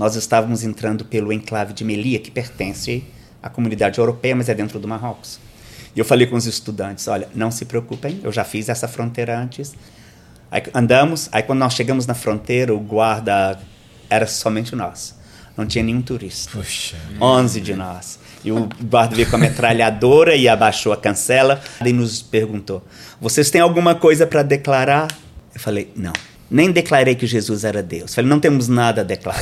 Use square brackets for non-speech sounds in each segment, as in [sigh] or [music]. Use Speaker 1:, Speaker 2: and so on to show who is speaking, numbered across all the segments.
Speaker 1: nós estávamos entrando pelo enclave de Melia, que pertence à comunidade europeia, mas é dentro do Marrocos. E eu falei com os estudantes: olha, não se preocupem, eu já fiz essa fronteira antes. Aí andamos, aí quando nós chegamos na fronteira, o guarda era somente nós. Não tinha nenhum turista.
Speaker 2: Puxa.
Speaker 1: 11 de nós. E o guarda veio com a metralhadora e abaixou a cancela e nos perguntou: Vocês têm alguma coisa para declarar? Eu falei: Não. Nem declarei que Jesus era Deus. Falei: Não temos nada a declarar.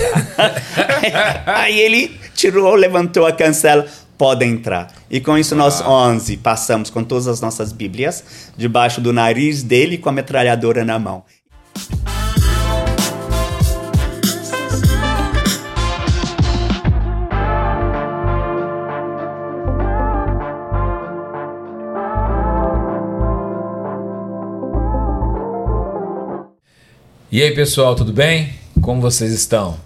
Speaker 1: [laughs] Aí ele tirou, levantou a cancela. Pode entrar. E com isso, nós 11 passamos com todas as nossas Bíblias debaixo do nariz dele com a metralhadora na mão.
Speaker 2: E aí, pessoal, tudo bem? Como vocês estão?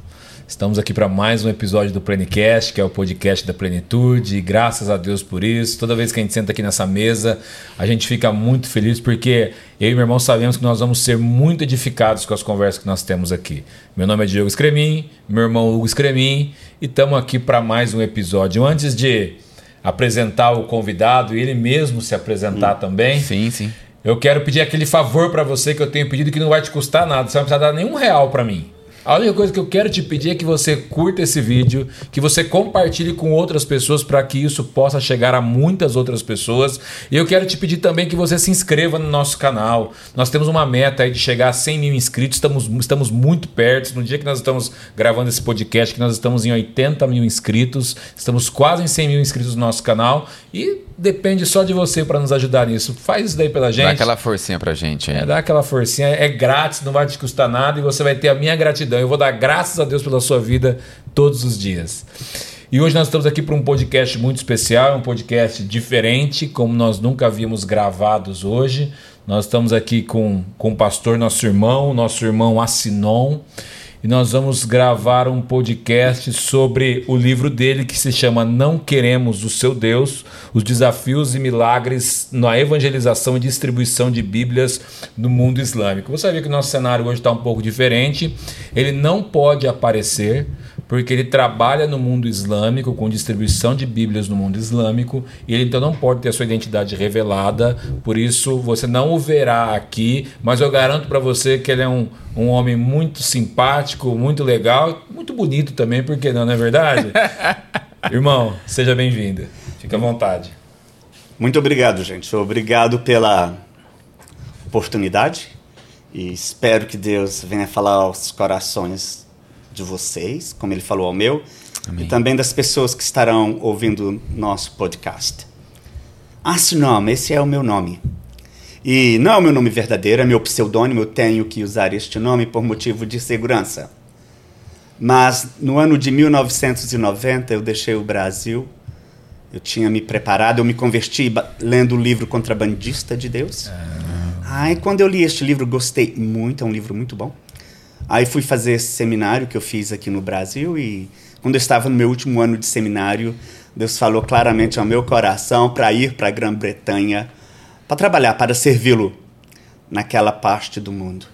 Speaker 2: Estamos aqui para mais um episódio do Plenicast, que é o podcast da plenitude, e graças a Deus por isso. Toda vez que a gente senta aqui nessa mesa, a gente fica muito feliz porque eu e meu irmão sabemos que nós vamos ser muito edificados com as conversas que nós temos aqui. Meu nome é Diego Scremin, meu irmão Hugo Scremin, e estamos aqui para mais um episódio. Antes de apresentar o convidado e ele mesmo se apresentar hum. também.
Speaker 3: Sim, sim.
Speaker 2: Eu quero pedir aquele favor para você que eu tenho pedido que não vai te custar nada. Você não vai precisar dar nenhum real para mim. A única coisa que eu quero te pedir é que você curta esse vídeo, que você compartilhe com outras pessoas para que isso possa chegar a muitas outras pessoas. E eu quero te pedir também que você se inscreva no nosso canal. Nós temos uma meta aí de chegar a 100 mil inscritos, estamos, estamos muito perto. No dia que nós estamos gravando esse podcast, que nós estamos em 80 mil inscritos, estamos quase em 100 mil inscritos no nosso canal. E depende só de você para nos ajudar nisso. Faz isso daí pela gente. Dá
Speaker 3: aquela forcinha pra gente.
Speaker 2: É, dá aquela forcinha. É grátis, não vai te custar nada e você vai ter a minha gratidão. Eu vou dar graças a Deus pela sua vida todos os dias. E hoje nós estamos aqui para um podcast muito especial, um podcast diferente, como nós nunca havíamos gravados hoje. Nós estamos aqui com, com o pastor, nosso irmão, nosso irmão Assinon e nós vamos gravar um podcast sobre o livro dele que se chama Não Queremos o Seu Deus: Os Desafios e Milagres na Evangelização e Distribuição de Bíblias no Mundo Islâmico. Você ver que o nosso cenário hoje está um pouco diferente. Ele não pode aparecer porque ele trabalha no mundo islâmico, com distribuição de Bíblias no mundo islâmico, e ele então não pode ter a sua identidade revelada, por isso você não o verá aqui, mas eu garanto para você que ele é um, um homem muito simpático, muito legal, muito bonito também, porque não, não é verdade? [laughs] Irmão, seja bem-vindo. Fica à vontade.
Speaker 1: Muito obrigado, gente. Obrigado pela oportunidade e espero que Deus venha falar aos corações de vocês, como ele falou ao meu, Amém. e também das pessoas que estarão ouvindo nosso podcast. Assinome, ah, esse é o meu nome. E não é o meu nome verdadeiro, é meu pseudônimo, eu tenho que usar este nome por motivo de segurança. Mas no ano de 1990 eu deixei o Brasil, eu tinha me preparado, eu me converti lendo o livro Contrabandista de Deus. Ah. Aí quando eu li este livro, gostei muito, é um livro muito bom. Aí fui fazer esse seminário que eu fiz aqui no Brasil e quando eu estava no meu último ano de seminário, Deus falou claramente ao meu coração para ir para a Grã-Bretanha para trabalhar, para servi-lo naquela parte do mundo.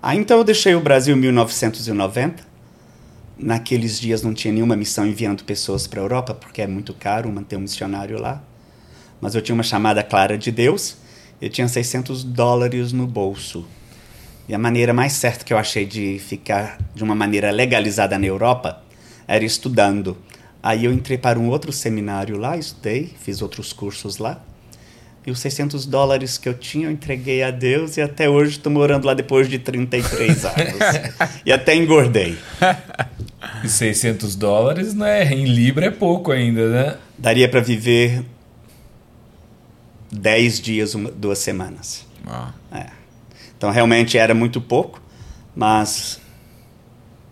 Speaker 1: Aí então eu deixei o Brasil em 1990. Naqueles dias não tinha nenhuma missão enviando pessoas para a Europa, porque é muito caro manter um missionário lá. Mas eu tinha uma chamada clara de Deus. Eu tinha 600 dólares no bolso. E a maneira mais certa que eu achei de ficar de uma maneira legalizada na Europa era estudando. Aí eu entrei para um outro seminário lá, estudei, fiz outros cursos lá. E os 600 dólares que eu tinha, eu entreguei a Deus e até hoje estou morando lá depois de 33 [laughs] anos. e até engordei.
Speaker 2: E 600 dólares, né? Em Libra é pouco ainda, né?
Speaker 1: Daria para viver 10 dias, uma, duas semanas. Ah. Então realmente era muito pouco, mas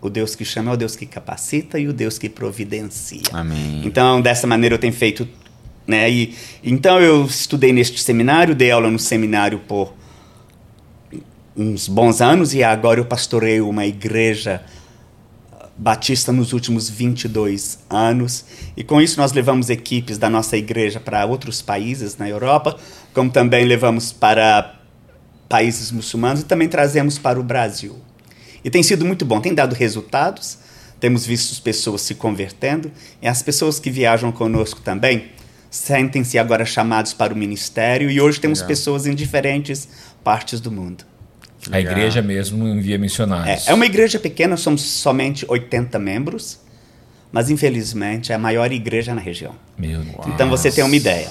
Speaker 1: o Deus que chama é o Deus que capacita e o Deus que providencia.
Speaker 3: Amém.
Speaker 1: Então dessa maneira eu tenho feito, né? E então eu estudei neste seminário, dei aula no seminário por uns bons anos e agora eu pastorei uma igreja batista nos últimos 22 anos. E com isso nós levamos equipes da nossa igreja para outros países na Europa, como também levamos para países muçulmanos e também trazemos para o Brasil. E tem sido muito bom, tem dado resultados. temos visto pessoas se convertendo e as pessoas que viajam conosco também sentem-se agora chamados para o ministério e hoje temos Legal. pessoas em diferentes partes do mundo.
Speaker 2: A igreja mesmo envia missionários.
Speaker 1: É, é uma igreja pequena, somos somente 80 membros, mas infelizmente é a maior igreja na região.
Speaker 2: Meu Deus.
Speaker 1: Então você tem uma ideia.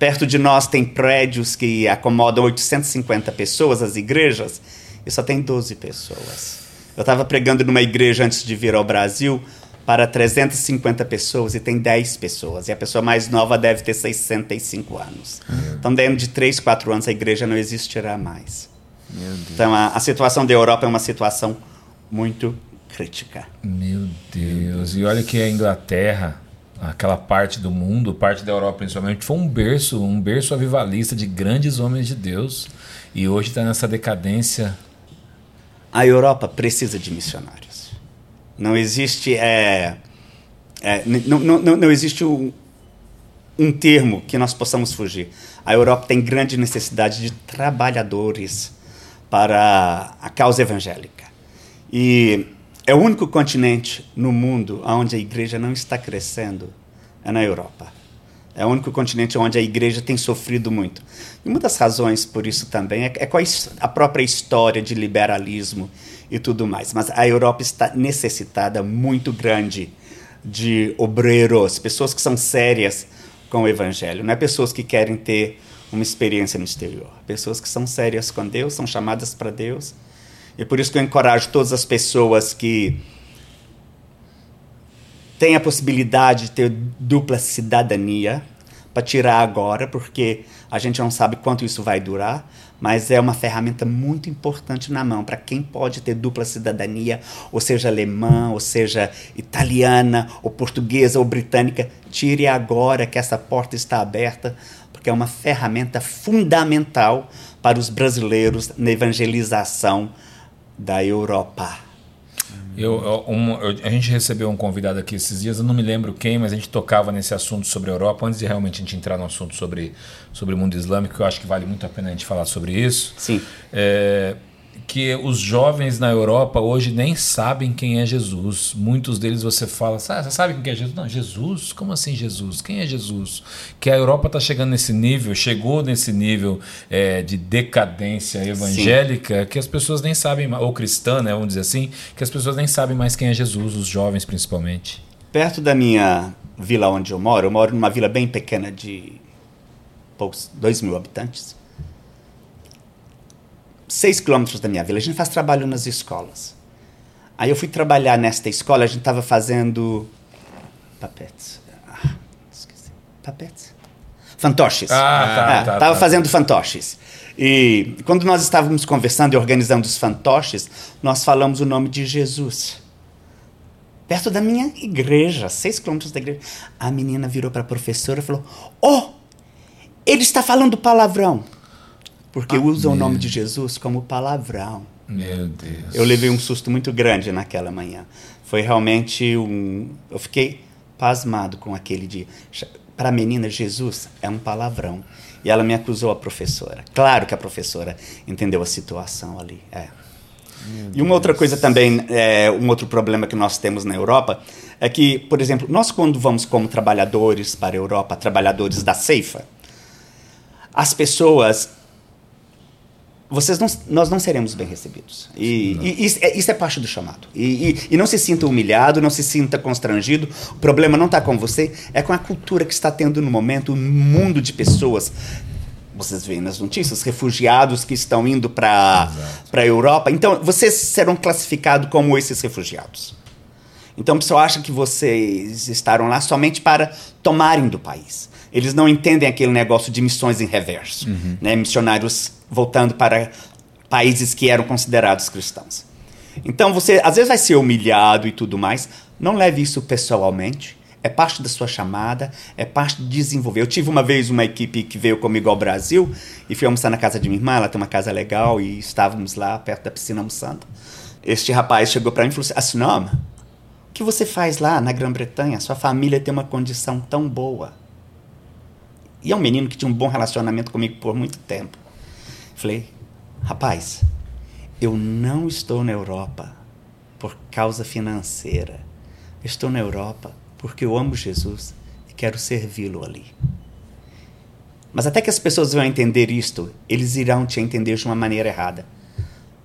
Speaker 1: Perto de nós tem prédios que acomodam 850 pessoas, as igrejas, e só tem 12 pessoas. Eu estava pregando numa igreja antes de vir ao Brasil para 350 pessoas e tem 10 pessoas. E a pessoa mais nova deve ter 65 anos. Então, dentro de 3, 4 anos, a igreja não existirá mais. Então, a, a situação da Europa é uma situação muito crítica.
Speaker 2: Meu Deus. E olha que a Inglaterra, aquela parte do mundo, parte da Europa principalmente, foi um berço, um berço avivalista de grandes homens de Deus. E hoje está nessa decadência.
Speaker 1: A Europa precisa de missionários. Não existe é, é não, não, não existe um, um termo que nós possamos fugir. A Europa tem grande necessidade de trabalhadores para a causa evangélica. E é o único continente no mundo onde a igreja não está crescendo, é na Europa. É o único continente onde a igreja tem sofrido muito. E uma das razões por isso também é, é com a, a própria história de liberalismo e tudo mais. Mas a Europa está necessitada muito grande de obreiros, pessoas que são sérias com o evangelho, não é pessoas que querem ter uma experiência no exterior. Pessoas que são sérias com Deus, são chamadas para Deus. E por isso que eu encorajo todas as pessoas que têm a possibilidade de ter dupla cidadania para tirar agora, porque a gente não sabe quanto isso vai durar, mas é uma ferramenta muito importante na mão para quem pode ter dupla cidadania, ou seja alemã, ou seja italiana, ou portuguesa, ou britânica. Tire agora que essa porta está aberta porque é uma ferramenta fundamental para os brasileiros na evangelização da Europa.
Speaker 2: Eu, um, eu, a gente recebeu um convidado aqui esses dias, eu não me lembro quem, mas a gente tocava nesse assunto sobre a Europa. Antes de realmente a gente entrar no assunto sobre, sobre o mundo islâmico, eu acho que vale muito a pena a gente falar sobre isso.
Speaker 1: Sim.
Speaker 2: É, que os jovens na Europa hoje nem sabem quem é Jesus. Muitos deles você fala, ah, você sabe quem é Jesus? Não, Jesus? Como assim Jesus? Quem é Jesus? Que a Europa está chegando nesse nível, chegou nesse nível é, de decadência evangélica Sim. que as pessoas nem sabem, ou cristã, né, vamos dizer assim, que as pessoas nem sabem mais quem é Jesus, os jovens principalmente.
Speaker 1: Perto da minha vila onde eu moro, eu moro numa vila bem pequena de poucos, dois mil habitantes seis quilômetros da minha vila. A gente faz trabalho nas escolas. Aí eu fui trabalhar nesta escola, a gente estava fazendo papetes. Ah, esqueci. Papetes? Fantoches.
Speaker 2: Ah, tá,
Speaker 1: é,
Speaker 2: tá,
Speaker 1: Tava
Speaker 2: tá.
Speaker 1: fazendo fantoches. E quando nós estávamos conversando e organizando os fantoches, nós falamos o nome de Jesus. Perto da minha igreja, seis quilômetros da igreja. A menina virou para a professora e falou: Oh, ele está falando palavrão porque ah, usam o nome de Jesus como palavrão.
Speaker 2: Meu Deus.
Speaker 1: Eu levei um susto muito grande naquela manhã. Foi realmente um. Eu fiquei pasmado com aquele dia. Para a menina, Jesus é um palavrão. E ela me acusou a professora. Claro que a professora entendeu a situação ali. É. E uma outra coisa também, é, um outro problema que nós temos na Europa é que, por exemplo, nós quando vamos como trabalhadores para a Europa, trabalhadores da ceifa, as pessoas vocês não, nós não seremos bem recebidos. E, e isso, é, isso, é, parte do chamado. E, e, e, não se sinta humilhado, não se sinta constrangido. O problema não está com você, é com a cultura que está tendo no momento um mundo de pessoas. Vocês veem nas notícias, refugiados que estão indo para a Europa. Então, vocês serão classificados como esses refugiados. Então, o pessoal acha que vocês estaram lá somente para tomarem do país. Eles não entendem aquele negócio de missões em reverso, uhum. né? missionários voltando para países que eram considerados cristãos. Então você às vezes vai ser humilhado e tudo mais. Não leve isso pessoalmente. É parte da sua chamada, é parte de desenvolver. Eu tive uma vez uma equipe que veio comigo ao Brasil e fui almoçar na casa de minha irmã. Ela tem uma casa legal e estávamos lá perto da piscina almoçando. Este rapaz chegou para mim e falou assim: Assinoma, o que você faz lá na Grã-Bretanha? Sua família tem uma condição tão boa. E é um menino que tinha um bom relacionamento comigo por muito tempo. Falei, rapaz, eu não estou na Europa por causa financeira. Estou na Europa porque eu amo Jesus e quero servi-lo ali. Mas até que as pessoas vão entender isto, eles irão te entender de uma maneira errada.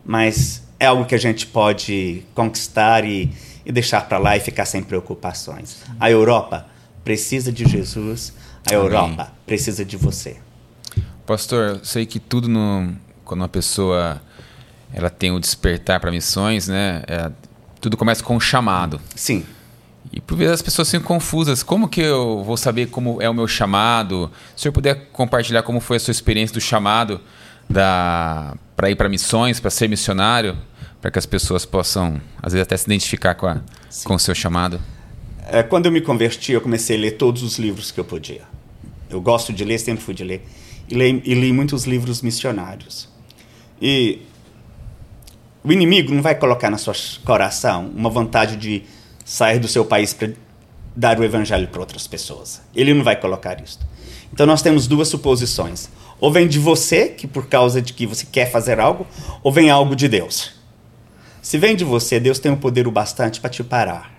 Speaker 1: Mas é algo que a gente pode conquistar e, e deixar para lá e ficar sem preocupações. A Europa precisa de Jesus, a Europa Amém. precisa de você.
Speaker 3: Pastor, sei que tudo no, quando uma pessoa ela tem o despertar para missões, né? É, tudo começa com um chamado.
Speaker 1: Sim.
Speaker 3: E por vezes as pessoas ficam confusas. Como que eu vou saber como é o meu chamado? Se o senhor puder compartilhar como foi a sua experiência do chamado da para ir para missões, para ser missionário, para que as pessoas possam, às vezes, até se identificar com, a, com o seu chamado.
Speaker 1: É, quando eu me converti, eu comecei a ler todos os livros que eu podia. Eu gosto de ler, sempre fui de ler. E li, e li muitos livros missionários. E o inimigo não vai colocar na sua coração uma vontade de sair do seu país para dar o evangelho para outras pessoas. Ele não vai colocar isso. Então nós temos duas suposições. Ou vem de você, que por causa de que você quer fazer algo, ou vem algo de Deus. Se vem de você, Deus tem o poder o bastante para te parar.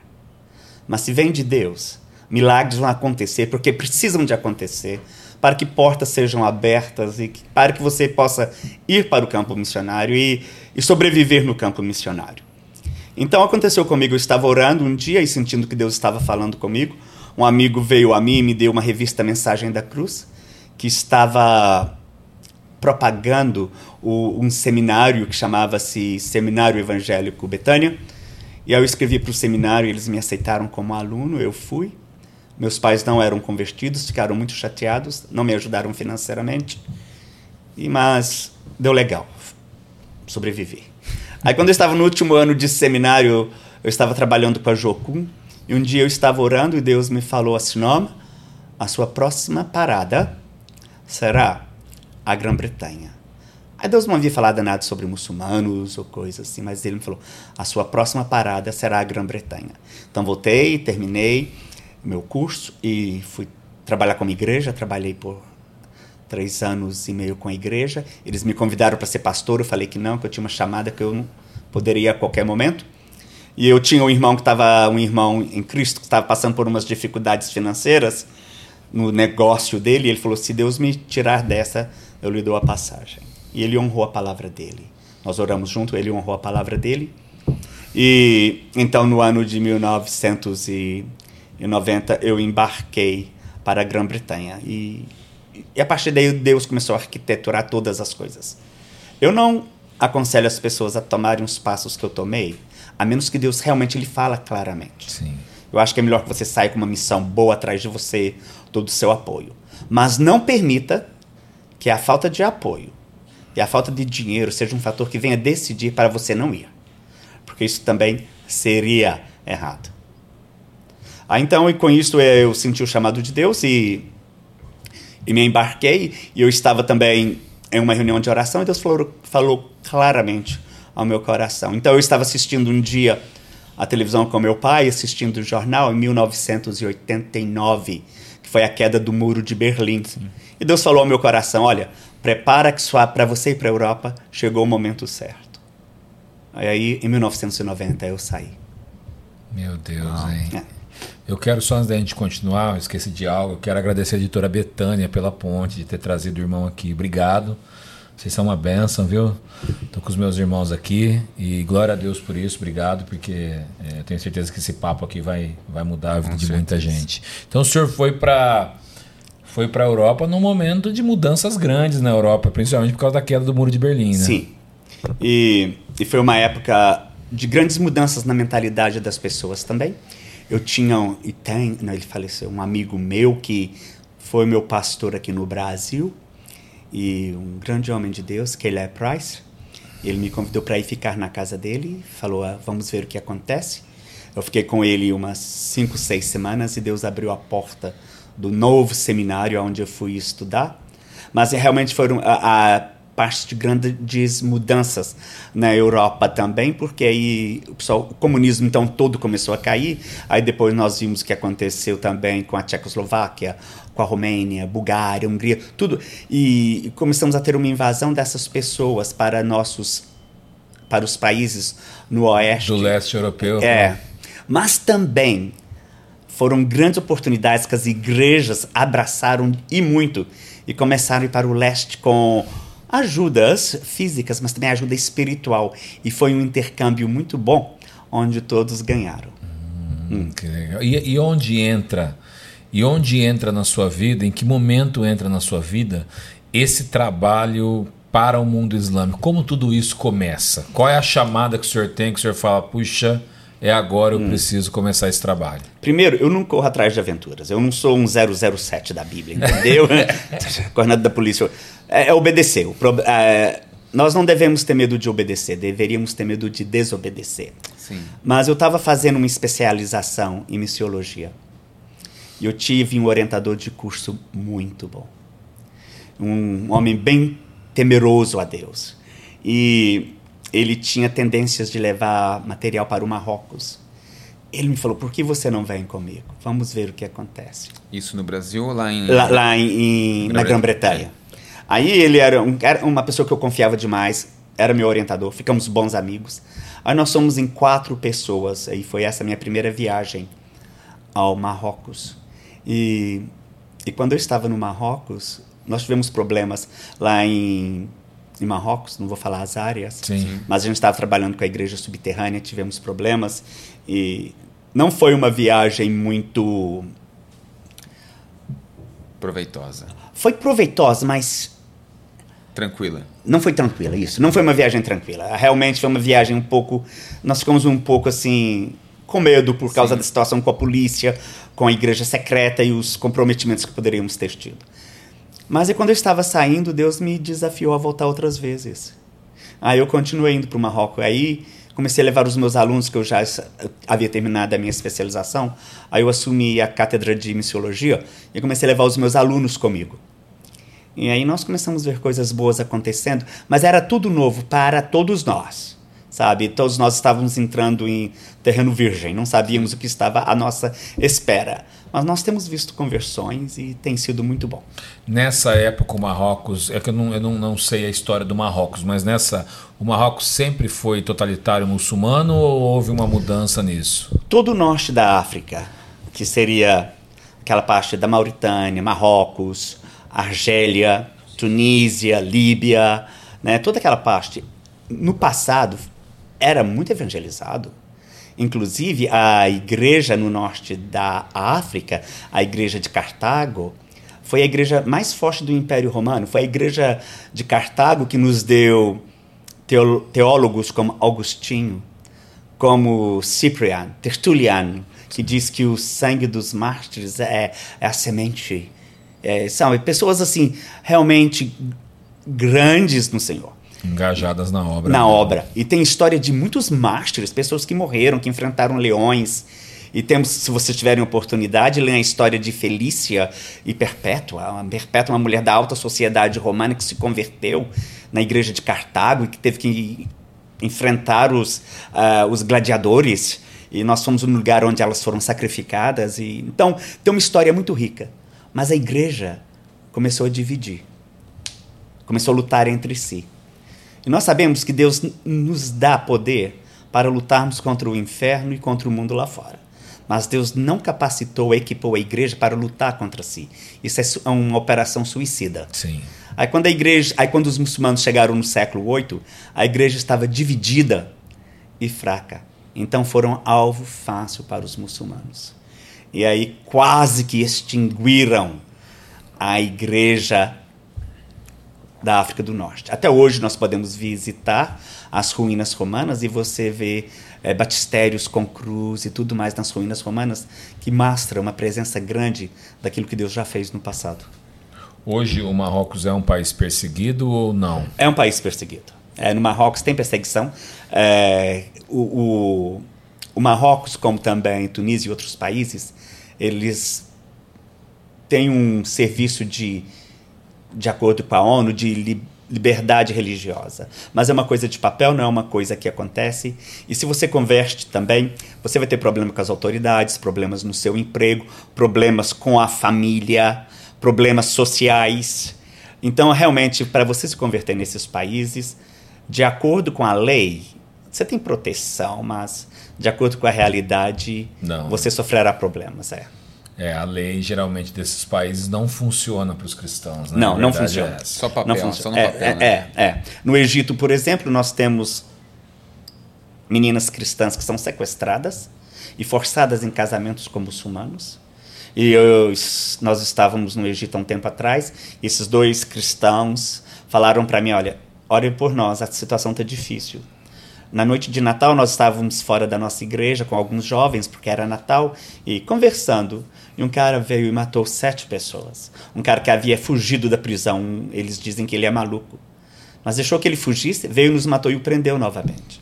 Speaker 1: Mas se vem de Deus, milagres vão acontecer porque precisam de acontecer para que portas sejam abertas e para que você possa ir para o campo missionário e, e sobreviver no campo missionário. Então aconteceu comigo, eu estava orando um dia e sentindo que Deus estava falando comigo. Um amigo veio a mim e me deu uma revista Mensagem da Cruz, que estava propagando o, um seminário que chamava-se Seminário Evangélico Betânia. E eu escrevi para o seminário, eles me aceitaram como aluno, eu fui. Meus pais não eram convertidos, ficaram muito chateados, não me ajudaram financeiramente. E mas deu legal. Sobrevivi. Aí quando eu estava no último ano de seminário, eu estava trabalhando com a Jocum, e um dia eu estava orando e Deus me falou assim, Noma, a sua próxima parada será a Grã-Bretanha. Deus não havia falado nada sobre muçulmanos ou coisas assim, mas ele me falou, a sua próxima parada será a Grã-Bretanha. Então voltei, terminei meu curso e fui trabalhar com a igreja, trabalhei por três anos e meio com a igreja. Eles me convidaram para ser pastor, eu falei que não, que eu tinha uma chamada que eu não poderia a qualquer momento. E eu tinha um irmão que estava, um irmão em Cristo que estava passando por umas dificuldades financeiras no negócio dele. E ele falou: se Deus me tirar dessa, eu lhe dou a passagem. E ele honrou a palavra dele. Nós oramos junto, ele honrou a palavra dele. E então no ano de 1990 eu embarquei para a Grã-Bretanha e e a partir daí Deus começou a arquiteturar todas as coisas. Eu não aconselho as pessoas a tomarem os passos que eu tomei, a menos que Deus realmente lhe fala claramente.
Speaker 3: Sim.
Speaker 1: Eu acho que é melhor que você saia com uma missão boa atrás de você, todo o seu apoio. Mas não permita que a falta de apoio e a falta de dinheiro seja um fator que venha decidir para você não ir. Porque isso também seria errado. Ah, então, e com isso eu senti o chamado de Deus e e me embarquei e eu estava também em uma reunião de oração e Deus falou, falou claramente ao meu coração. Então eu estava assistindo um dia a televisão com meu pai, assistindo o jornal em 1989, que foi a queda do muro de Berlim. Sim. E Deus falou ao meu coração: olha, prepara que para você ir para a Europa chegou o momento certo. Aí em 1990 eu saí.
Speaker 2: Meu Deus, ah, hein? É. Eu quero, só antes da gente continuar, eu esqueci de algo, eu quero agradecer a editora Betânia pela ponte, de ter trazido o irmão aqui. Obrigado. Vocês são uma benção, viu? Estou com os meus irmãos aqui e glória a Deus por isso, obrigado, porque é, eu tenho certeza que esse papo aqui vai, vai mudar a vida com de certeza. muita gente. Então o senhor foi para foi para a Europa num momento de mudanças grandes na Europa, principalmente por causa da queda do Muro de Berlim, né?
Speaker 1: Sim. E, e foi uma época de grandes mudanças na mentalidade das pessoas também. Eu tinha, e tem, não, ele faleceu, um amigo meu que foi meu pastor aqui no Brasil, e um grande homem de Deus, que ele é Price. Ele me convidou para ir ficar na casa dele, falou: ah, vamos ver o que acontece. Eu fiquei com ele umas cinco, seis semanas e Deus abriu a porta do novo seminário onde eu fui estudar. Mas realmente foram a, a parte de grandes mudanças na Europa também, porque aí o, pessoal, o comunismo então todo começou a cair. Aí depois nós vimos o que aconteceu também com a Tchecoslováquia, com a Romênia, Bulgária, Hungria, tudo. E começamos a ter uma invasão dessas pessoas para nossos para os países no oeste
Speaker 2: do leste europeu.
Speaker 1: É. Mas também foram grandes oportunidades que as igrejas abraçaram e muito e começaram a ir para o leste com ajudas físicas, mas também ajuda espiritual. E foi um intercâmbio muito bom, onde todos ganharam.
Speaker 2: Hum, que legal. E, e onde entra? E onde entra na sua vida? Em que momento entra na sua vida esse trabalho para o mundo islâmico? Como tudo isso começa? Qual é a chamada que o senhor tem que o senhor fala, puxa, é agora eu hum. preciso começar esse trabalho?
Speaker 1: Primeiro, eu não corro atrás de aventuras. Eu não sou um 007 da Bíblia, entendeu? [laughs] [laughs] Coordenador da polícia. É, é obedecer. Pro, é, nós não devemos ter medo de obedecer, deveríamos ter medo de desobedecer. Sim. Mas eu estava fazendo uma especialização em missiologia. E eu tive um orientador de curso muito bom. Um homem bem temeroso a Deus. E ele tinha tendências de levar material para o Marrocos. Ele me falou: por que você não vem comigo? Vamos ver o que acontece.
Speaker 3: Isso no Brasil ou lá em.
Speaker 1: Lá, lá em, em na Grã-Bretanha. Aí ele era, um, era uma pessoa que eu confiava demais, era meu orientador, ficamos bons amigos. Aí nós somos em quatro pessoas, aí foi essa minha primeira viagem ao Marrocos. E, e quando eu estava no Marrocos, nós tivemos problemas lá em, em Marrocos, não vou falar as áreas, Sim. mas a gente estava trabalhando com a igreja subterrânea, tivemos problemas e não foi uma viagem muito
Speaker 3: proveitosa.
Speaker 1: Foi proveitosa, mas
Speaker 3: tranquila.
Speaker 1: Não foi tranquila, isso. Não foi uma viagem tranquila. Realmente foi uma viagem um pouco. Nós ficamos um pouco assim com medo por causa Sim. da situação com a polícia, com a igreja secreta e os comprometimentos que poderíamos ter tido. Mas aí quando eu estava saindo, Deus me desafiou a voltar outras vezes. Aí eu continuei indo para o Marrocos. Aí comecei a levar os meus alunos, que eu já havia terminado a minha especialização. Aí eu assumi a cátedra de missiologia e comecei a levar os meus alunos comigo. E aí nós começamos a ver coisas boas acontecendo, mas era tudo novo para todos nós sabe? Todos nós estávamos entrando em terreno virgem, não sabíamos o que estava à nossa espera. Mas nós temos visto conversões e tem sido muito bom.
Speaker 2: Nessa época, o Marrocos, é que eu não, eu não, não sei a história do Marrocos, mas nessa, o Marrocos sempre foi totalitário muçulmano ou houve uma mudança nisso?
Speaker 1: Todo o norte da África, que seria aquela parte da Mauritânia, Marrocos, Argélia, Tunísia, Líbia, né, toda aquela parte, no passado era muito evangelizado. Inclusive, a igreja no norte da África, a igreja de Cartago, foi a igreja mais forte do Império Romano. Foi a igreja de Cartago que nos deu teólogos como Augustinho, como Cipriano, Tertuliano, que diz que o sangue dos mártires é, é a semente. É, são pessoas assim realmente grandes no Senhor.
Speaker 2: Engajadas na obra.
Speaker 1: Na obra. E tem história de muitos mártires, pessoas que morreram, que enfrentaram leões. E temos, se vocês tiverem oportunidade, ler a história de Felícia e Perpétua. Perpétua, uma mulher da alta sociedade romana que se converteu na igreja de Cartago e que teve que enfrentar os, uh, os gladiadores. E nós fomos no lugar onde elas foram sacrificadas. E, então, tem uma história muito rica. Mas a igreja começou a dividir. Começou a lutar entre si. E nós sabemos que Deus nos dá poder para lutarmos contra o inferno e contra o mundo lá fora. Mas Deus não capacitou, equipou a igreja para lutar contra si. Isso é uma operação suicida.
Speaker 2: Sim.
Speaker 1: Aí quando a igreja, aí quando os muçulmanos chegaram no século VIII, a igreja estava dividida e fraca. Então foram alvo fácil para os muçulmanos. E aí quase que extinguiram a igreja da África do Norte. Até hoje nós podemos visitar as ruínas romanas e você vê é, batistérios com cruz e tudo mais nas ruínas romanas que mostra uma presença grande daquilo que Deus já fez no passado.
Speaker 2: Hoje o Marrocos é um país perseguido ou não?
Speaker 1: É um país perseguido. É, no Marrocos tem perseguição. É, o, o, o Marrocos, como também Tunísia e outros países, eles têm um serviço de de acordo com a ONU, de li liberdade religiosa. Mas é uma coisa de papel, não é uma coisa que acontece. E se você converte também, você vai ter problema com as autoridades, problemas no seu emprego, problemas com a família, problemas sociais. Então, realmente, para você se converter nesses países, de acordo com a lei, você tem proteção, mas de acordo com a realidade,
Speaker 2: Não.
Speaker 1: você sofrerá problemas. É.
Speaker 2: É, a lei geralmente desses países não funciona para os cristãos. Né?
Speaker 1: Não,
Speaker 2: A
Speaker 1: não funciona.
Speaker 2: é.
Speaker 3: Só papel,
Speaker 1: não
Speaker 3: só
Speaker 1: funciona.
Speaker 3: no
Speaker 1: é,
Speaker 3: papel,
Speaker 1: é,
Speaker 3: né?
Speaker 1: é, é. No Egito, por exemplo, nós temos meninas cristãs que são sequestradas e forçadas em casamentos com muçulmanos. E eu- nós estávamos no Egito há um tempo atrás, e esses dois cristãos falaram para mim, olha, ore por nós, a situação está difícil. Na noite de Natal, nós estávamos fora da nossa igreja com alguns jovens, porque era Natal, e conversando. E um cara veio e matou sete pessoas. Um cara que havia fugido da prisão. Eles dizem que ele é maluco. Mas deixou que ele fugisse, veio, nos matou e o prendeu novamente.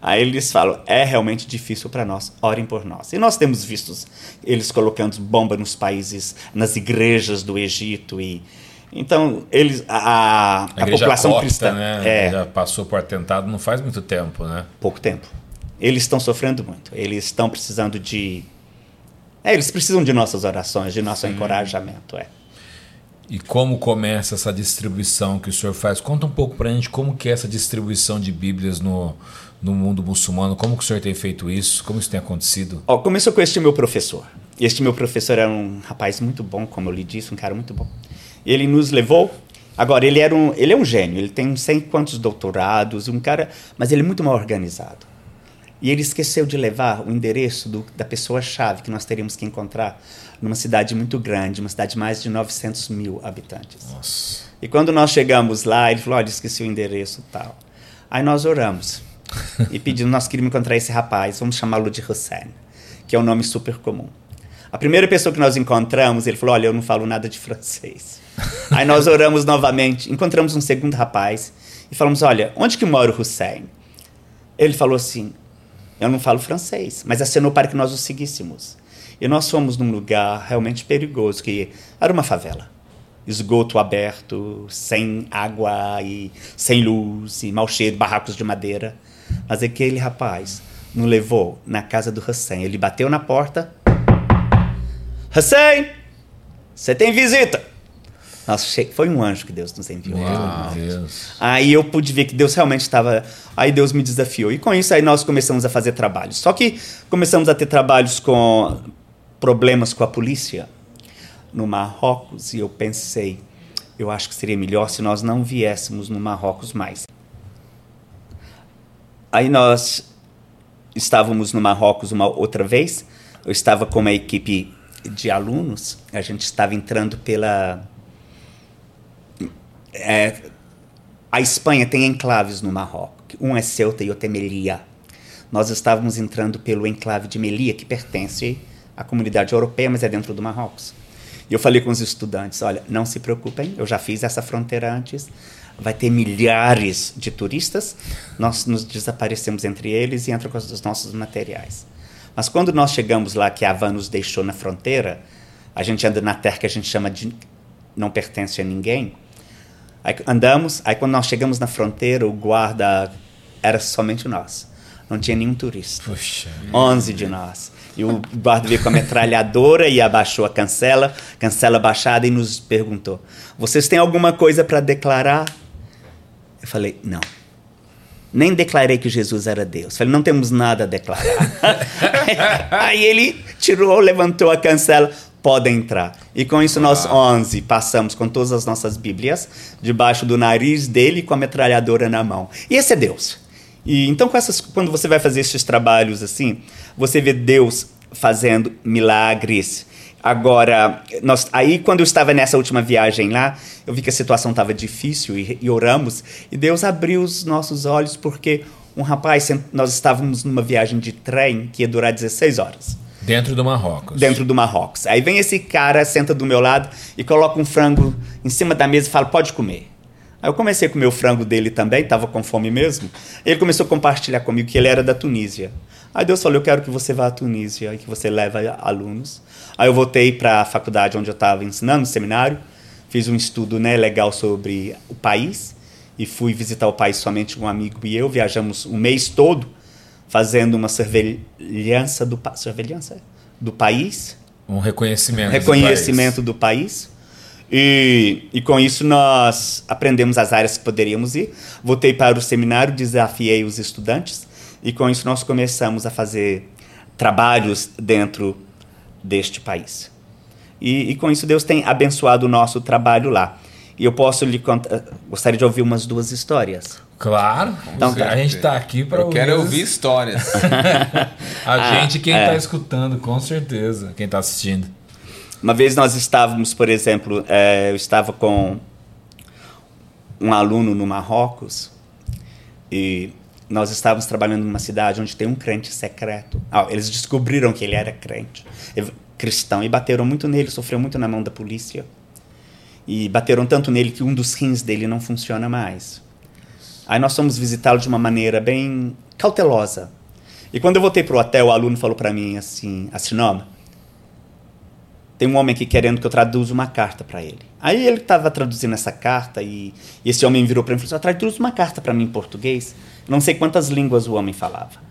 Speaker 1: Aí eles falam: é realmente difícil para nós, orem por nós. E nós temos visto eles colocando bomba nos países, nas igrejas do Egito. e Então, eles, a, a,
Speaker 2: A,
Speaker 1: população
Speaker 2: copta,
Speaker 1: cristã.
Speaker 2: né?
Speaker 1: É,
Speaker 2: Já passou por atentado não faz muito tempo, né?
Speaker 1: pouco tempo. Eles estão sofrendo muito. Eles estão precisando de. É, eles precisam de nossas orações, de nosso encorajamento. É.
Speaker 2: E como começa essa distribuição que o senhor faz? Conta um pouco pra gente como que é essa distribuição de Bíblias no, no mundo muçulmano. Como que o senhor tem feito isso? Como isso tem acontecido?
Speaker 1: Ó, começou com este meu professor. Este meu professor era um rapaz muito bom, como eu lhe disse, um cara muito bom. Ele nos levou. Agora, ele, era um, ele é um gênio, ele tem não sei quantos doutorados, um cara, mas ele é muito mal organizado. E ele esqueceu de levar o endereço do, da pessoa-chave que nós teríamos que encontrar numa cidade muito grande, uma cidade de mais de 900 mil habitantes.
Speaker 2: Nossa.
Speaker 1: E quando nós chegamos lá, ele falou: Olha, esqueci o endereço tal. Aí nós oramos [laughs] e pedimos: Nós queríamos encontrar esse rapaz, vamos chamá-lo de Hussein, que é um nome super comum. A primeira pessoa que nós encontramos, ele falou: Olha, eu não falo nada de francês. [laughs] Aí nós oramos novamente, encontramos um segundo rapaz e falamos: Olha, onde que mora o Hussein? Ele falou assim: Eu não falo francês, mas acenou para que nós o seguíssemos. E nós fomos num lugar realmente perigoso, que era uma favela esgoto aberto, sem água e sem luz e mau cheiro, barracos de madeira. Mas aquele rapaz nos levou na casa do Hussein. Ele bateu na porta. Hussein, você tem visita? Nossa, che- foi um anjo que Deus nos enviou.
Speaker 2: Meu Deus.
Speaker 1: Aí eu pude ver que Deus realmente estava. Aí Deus me desafiou. E com isso, aí nós começamos a fazer trabalhos. Só que começamos a ter trabalhos com problemas com a polícia no Marrocos. E eu pensei, eu acho que seria melhor se nós não viéssemos no Marrocos mais. Aí nós estávamos no Marrocos uma outra vez. Eu estava com uma equipe de alunos. A gente estava entrando pela. É, a Espanha tem enclaves no Marrocos. Um é Ceuta e outro é Melilla. Nós estávamos entrando pelo enclave de Melilla, que pertence à comunidade europeia, mas é dentro do Marrocos. E eu falei com os estudantes: olha, não se preocupem, eu já fiz essa fronteira antes. Vai ter milhares de turistas, nós nos desaparecemos entre eles e com os nossos materiais. Mas quando nós chegamos lá, que a van nos deixou na fronteira, a gente anda na terra que a gente chama de não pertence a ninguém. Aí andamos, aí quando nós chegamos na fronteira, o guarda era somente nós. Não tinha nenhum turista.
Speaker 2: Puxa.
Speaker 1: 11 de nós. E o guarda veio com a metralhadora e abaixou a cancela, cancela baixada e nos perguntou: "Vocês têm alguma coisa para declarar?" Eu falei: "Não." Nem declarei que Jesus era Deus. Falei: "Não temos nada a declarar." [laughs] Aí ele tirou, levantou a cancela, pode entrar. E com isso nós 11 passamos com todas as nossas Bíblias debaixo do nariz dele com a metralhadora na mão. E esse é Deus. E então com essas, quando você vai fazer esses trabalhos assim, você vê Deus fazendo milagres. Agora, nós, aí quando eu estava nessa última viagem lá, eu vi que a situação estava difícil e, e oramos e Deus abriu os nossos olhos porque um rapaz, nós estávamos numa viagem de trem que ia durar 16 horas
Speaker 2: Dentro do Marrocos.
Speaker 1: dentro do Marrocos. Aí vem esse cara, senta do meu lado e coloca um frango em cima da mesa e fala: pode comer. Aí eu comecei a comer o frango dele também, estava com fome mesmo. Ele começou a compartilhar comigo que ele era da Tunísia. Aí Deus falou: Eu quero que você vá à Tunísia e que você leve alunos. Aí eu voltei para a faculdade onde eu estava ensinando, no seminário. Fiz um estudo né, legal sobre o país e fui visitar o país somente com um amigo e eu. Viajamos um mês todo fazendo uma surveilhança do, surveilhança do país
Speaker 2: Um reconhecimento. do
Speaker 1: reconhecimento do país. E, e com isso nós aprendemos as áreas que poderíamos ir. Voltei para o seminário, desafiei os estudantes E com isso nós começamos a fazer trabalhos dentro deste país. E, e com isso Deus tem abençoado o nosso trabalho lá. E eu posso lhe contar. Gostaria de ouvir umas duas histórias.
Speaker 2: Claro.
Speaker 1: Então
Speaker 2: a
Speaker 1: tá.
Speaker 2: gente está aqui para
Speaker 3: Eu quero ouvir histórias. [laughs] [laughs]
Speaker 2: a
Speaker 1: Ah,
Speaker 2: gente, quem
Speaker 1: é.
Speaker 2: está escutando, com certeza. Quem está assistindo.
Speaker 1: Uma vez nós estávamos, por exemplo, eh, eu estava com um aluno no Marrocos e nós estávamos trabalhando numa cidade onde tem um crente secreto. Ah, eles descobriram que ele era crente, cristão, e bateram muito nele, sofreu muito na mão da polícia. E bateram tanto nele que um dos rins dele não funciona mais. Aí nós fomos visitá-lo de uma maneira bem cautelosa. E quando eu voltei para o hotel, o aluno falou para mim assim, não, tem um homem aqui querendo que eu traduza uma carta para ele. Aí ele estava traduzindo essa carta e, e esse homem virou para mim e falou: assim, traduz uma carta para mim em português. Não sei quantas línguas o homem falava.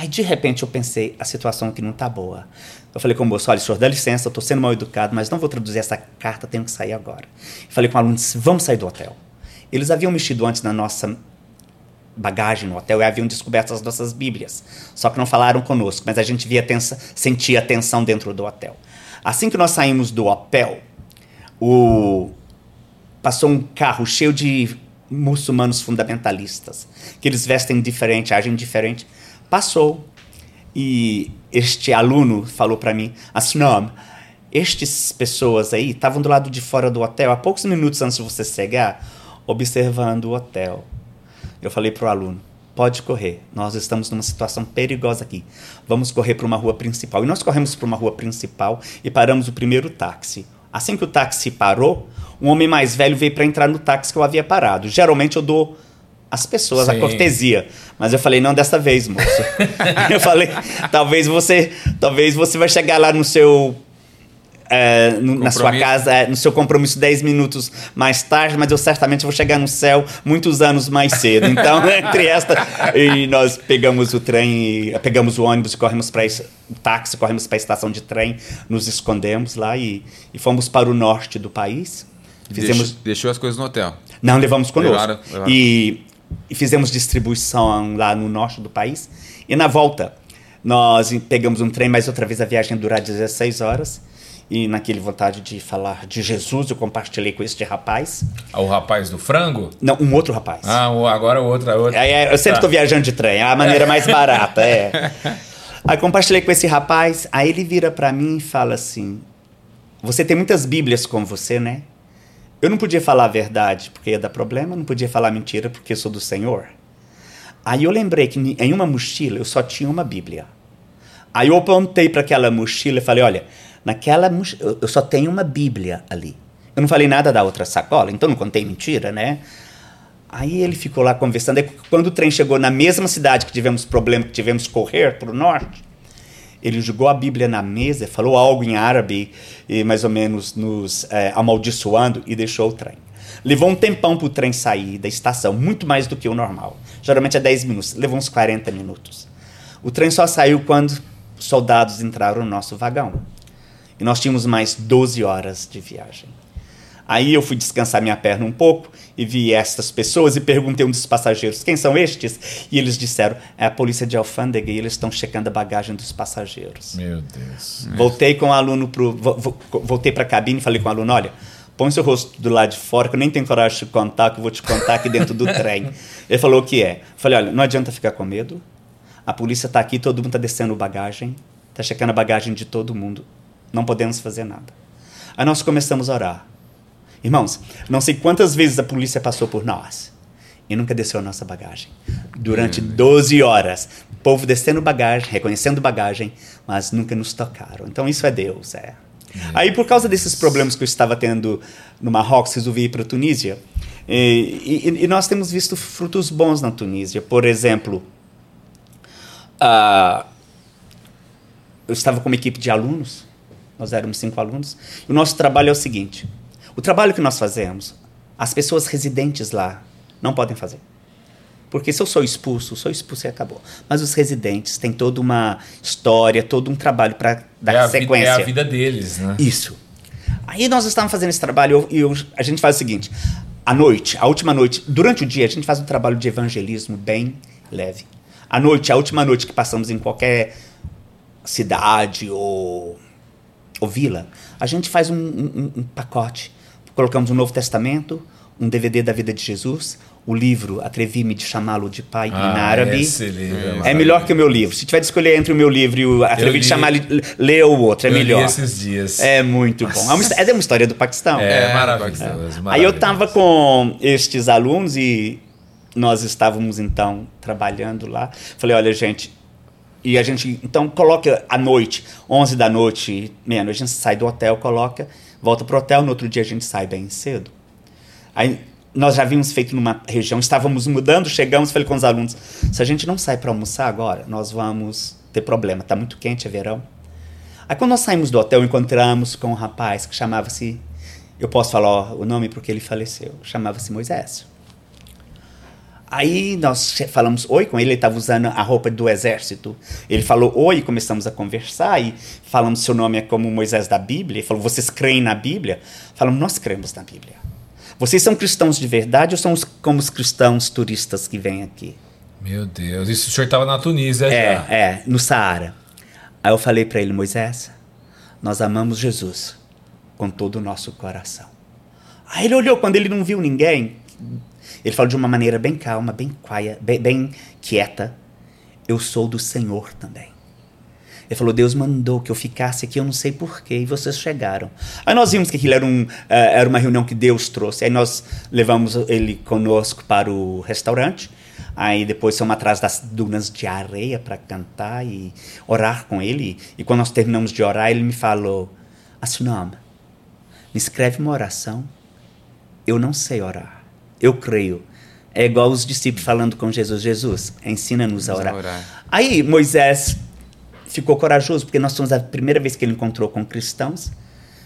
Speaker 1: Aí de repente eu pensei: a situação aqui não está boa. Eu falei com o moço: olha, senhor, dá licença, eu estou sendo mal educado, mas não vou traduzir essa carta, tenho que sair agora. Falei com o aluno: vamos sair do hotel. Eles haviam mexido antes na nossa bagagem no hotel e haviam descoberto as nossas Bíblias. Só que não falaram conosco, mas a gente via tensa, sentia tensão dentro do hotel. Assim que nós saímos do hotel, o... passou um carro cheio de muçulmanos fundamentalistas, que eles vestem diferente, agem diferente. Passou e este aluno falou para mim, Asnom, estas pessoas aí estavam do lado de fora do hotel há poucos minutos antes de você chegar, observando o hotel. Eu falei para o aluno: pode correr, nós estamos numa situação perigosa aqui. Vamos correr para uma rua principal. E nós corremos para uma rua principal e paramos o primeiro táxi. Assim que o táxi parou, um homem mais velho veio para entrar no táxi que eu havia parado. Geralmente eu dou às pessoas a
Speaker 2: Sim.
Speaker 1: cortesia, mas eu falei não dessa vez, moço. [laughs] [laughs] eu falei talvez você, talvez você vai chegar lá no seu é, no- na sua casa, é, no seu compromisso 10 minutos mais tarde, mas eu certamente vou chegar no céu muitos anos mais cedo. Então, [laughs] entre esta e nós pegamos o trem, pegamos o ônibus e corremos para o táxi, corremos para a estação de trem, nos escondemos lá e, e fomos para o norte do país. Fizemos
Speaker 3: Deixou, deixou as coisas no hotel.
Speaker 1: não, levamos conosco.
Speaker 3: Levaram, levaram.
Speaker 1: E, e fizemos distribuição lá no norte do país. E na volta, nós pegamos um trem, mas outra vez a viagem ia durar 16 horas. E naquele vontade de falar de Jesus, eu compartilhei com este rapaz.
Speaker 2: O rapaz do frango?
Speaker 1: Não, um outro rapaz.
Speaker 2: Ah, agora o outro. outro.
Speaker 1: Aí, é, eu sempre
Speaker 2: Tá.
Speaker 1: estou viajando de trem, é a maneira mais [laughs] barata, é. Aí compartilhei com esse rapaz, aí ele vira para mim e fala assim: Você tem muitas Bíblias com você, né? Eu não podia falar a verdade porque ia dar problema, não podia falar mentira porque sou do Senhor. Aí eu lembrei que em uma mochila eu só tinha uma Bíblia. Aí eu apontei para aquela mochila e falei: Olha, naquela mochila eu só tenho uma Bíblia ali. Eu não falei nada da outra sacola, então não contei mentira, né? Aí ele ficou lá conversando. Aí, quando o trem chegou na mesma cidade que tivemos problema, que tivemos correr para o norte, ele jogou a Bíblia na mesa, falou algo em árabe, e mais ou menos nos eh, amaldiçoando, e deixou o trem. Levou um tempão para o trem sair da estação, muito mais do que o normal. Geralmente é 10 minutos, levou uns 40 minutos. O trem só saiu quando os soldados entraram no nosso vagão. E nós tínhamos mais 12 horas de viagem. Aí eu fui descansar minha perna um pouco e vi estas pessoas e perguntei a um dos passageiros quem são estes. E eles disseram: é a polícia de alfândega e eles estão checando a bagagem dos passageiros.
Speaker 2: Meu Deus.
Speaker 1: Voltei com o aluno pro, vo- vo- voltei para a cabine e falei com o aluno: olha, põe seu rosto do lado de fora, que eu nem tenho coragem de te contar, que eu vou te contar aqui dentro do [laughs] trem. Ele falou o que é. Falei: olha, não adianta ficar com medo. A polícia está aqui, todo mundo está descendo bagagem, está checando a bagagem de todo mundo. Não podemos fazer nada. Aí nós começamos a orar. Irmãos, não sei quantas vezes a polícia passou por nós e nunca desceu a nossa bagagem. Durante 12 horas, o povo descendo bagagem, reconhecendo bagagem, mas nunca nos tocaram. Então isso é Deus, é. Aí por causa desses problemas que eu estava tendo no Marrocos, resolvi ir para a Tunísia. E, e- e nós temos visto frutos bons na Tunísia. Por exemplo, ah, eu estava com uma equipe de alunos, nós éramos cinco alunos, e o nosso trabalho é o seguinte: o trabalho que nós fazemos, as pessoas residentes lá não podem fazer. Porque se eu sou expulso, sou expulso e acabou. Mas os residentes têm toda uma história, todo um trabalho para dar
Speaker 2: é, a vida,
Speaker 1: sequência.
Speaker 2: é a vida deles, né?
Speaker 1: Isso. Aí nós estávamos fazendo esse trabalho e eu- a gente faz o seguinte: à noite, a última noite, durante o dia, a gente faz um trabalho de evangelismo bem leve. a noite, a última noite que passamos em qualquer cidade ou, ou vila, a gente faz um, um, um pacote. Colocamos o Novo Testamento, um DVD da vida de Jesus, o livro Atrevi-me de chamá-lo de pai
Speaker 2: Ah,
Speaker 1: em árabe.
Speaker 2: livro
Speaker 1: É melhor que o meu livro. Se tiver de escolher entre o meu livro e o Atrevi
Speaker 2: li-
Speaker 1: de chamar, lê o outro, é
Speaker 2: Eu li
Speaker 1: melhor.
Speaker 2: esses dias.
Speaker 1: É muito bom. É uma, é uma história do Paquistão.
Speaker 2: É,
Speaker 3: É,
Speaker 2: maravilhoso.
Speaker 1: Aí eu
Speaker 2: maravilhoso.
Speaker 1: tava com estes alunos e nós estávamos então trabalhando lá. Falei, olha, gente, e a gente então coloca à noite, 11 da noite, meia-noite, a gente sai do hotel, coloca, volta pro hotel, no outro dia a gente sai bem cedo. Aí nós já havíamos feito numa região, estávamos mudando, chegamos, falei com os alunos, se a gente não sai para almoçar agora, nós vamos ter problema, tá muito quente, é verão. Aí quando nós saímos do hotel, encontramos com um rapaz que chamava-se, eu posso falar ó, o nome porque ele faleceu, chamava-se Moisés. Aí nós falamos oi com ele, ele estava usando a roupa do exército. Ele falou oi e começamos a conversar e falamos seu nome é como Moisés da Bíblia. Ele falou, vocês creem na Bíblia? Falamos, nós cremos na Bíblia. Vocês são cristãos de verdade ou são os- como os cristãos turistas que vêm aqui?
Speaker 2: Meu Deus, isso o senhor estava na Tunísia
Speaker 1: É,
Speaker 2: já.
Speaker 1: é, no Saara. Aí eu falei para ele, Moisés, nós amamos Jesus com todo o nosso coração. Aí ele olhou, quando ele não viu ninguém, ele falou de uma maneira bem calma, bem quiet, bem, bem quieta, eu sou do Senhor também. Ele falou, Deus mandou que eu ficasse aqui, eu não sei porquê, e vocês chegaram. Aí nós vimos que aquilo era, um, eh, era uma reunião que Deus trouxe. Aí nós levamos ele conosco para o restaurante. Aí depois fomos atrás das dunas de areia para cantar e orar com ele. E quando nós terminamos de orar, ele me falou, Assunam, me escreve uma oração. Eu não sei orar. Eu creio. É igual os discípulos falando com Jesus. Jesus, ensina-nos a orar. Aí Moisés ficou corajoso, porque nós fomos a primeira vez que ele encontrou com cristãos,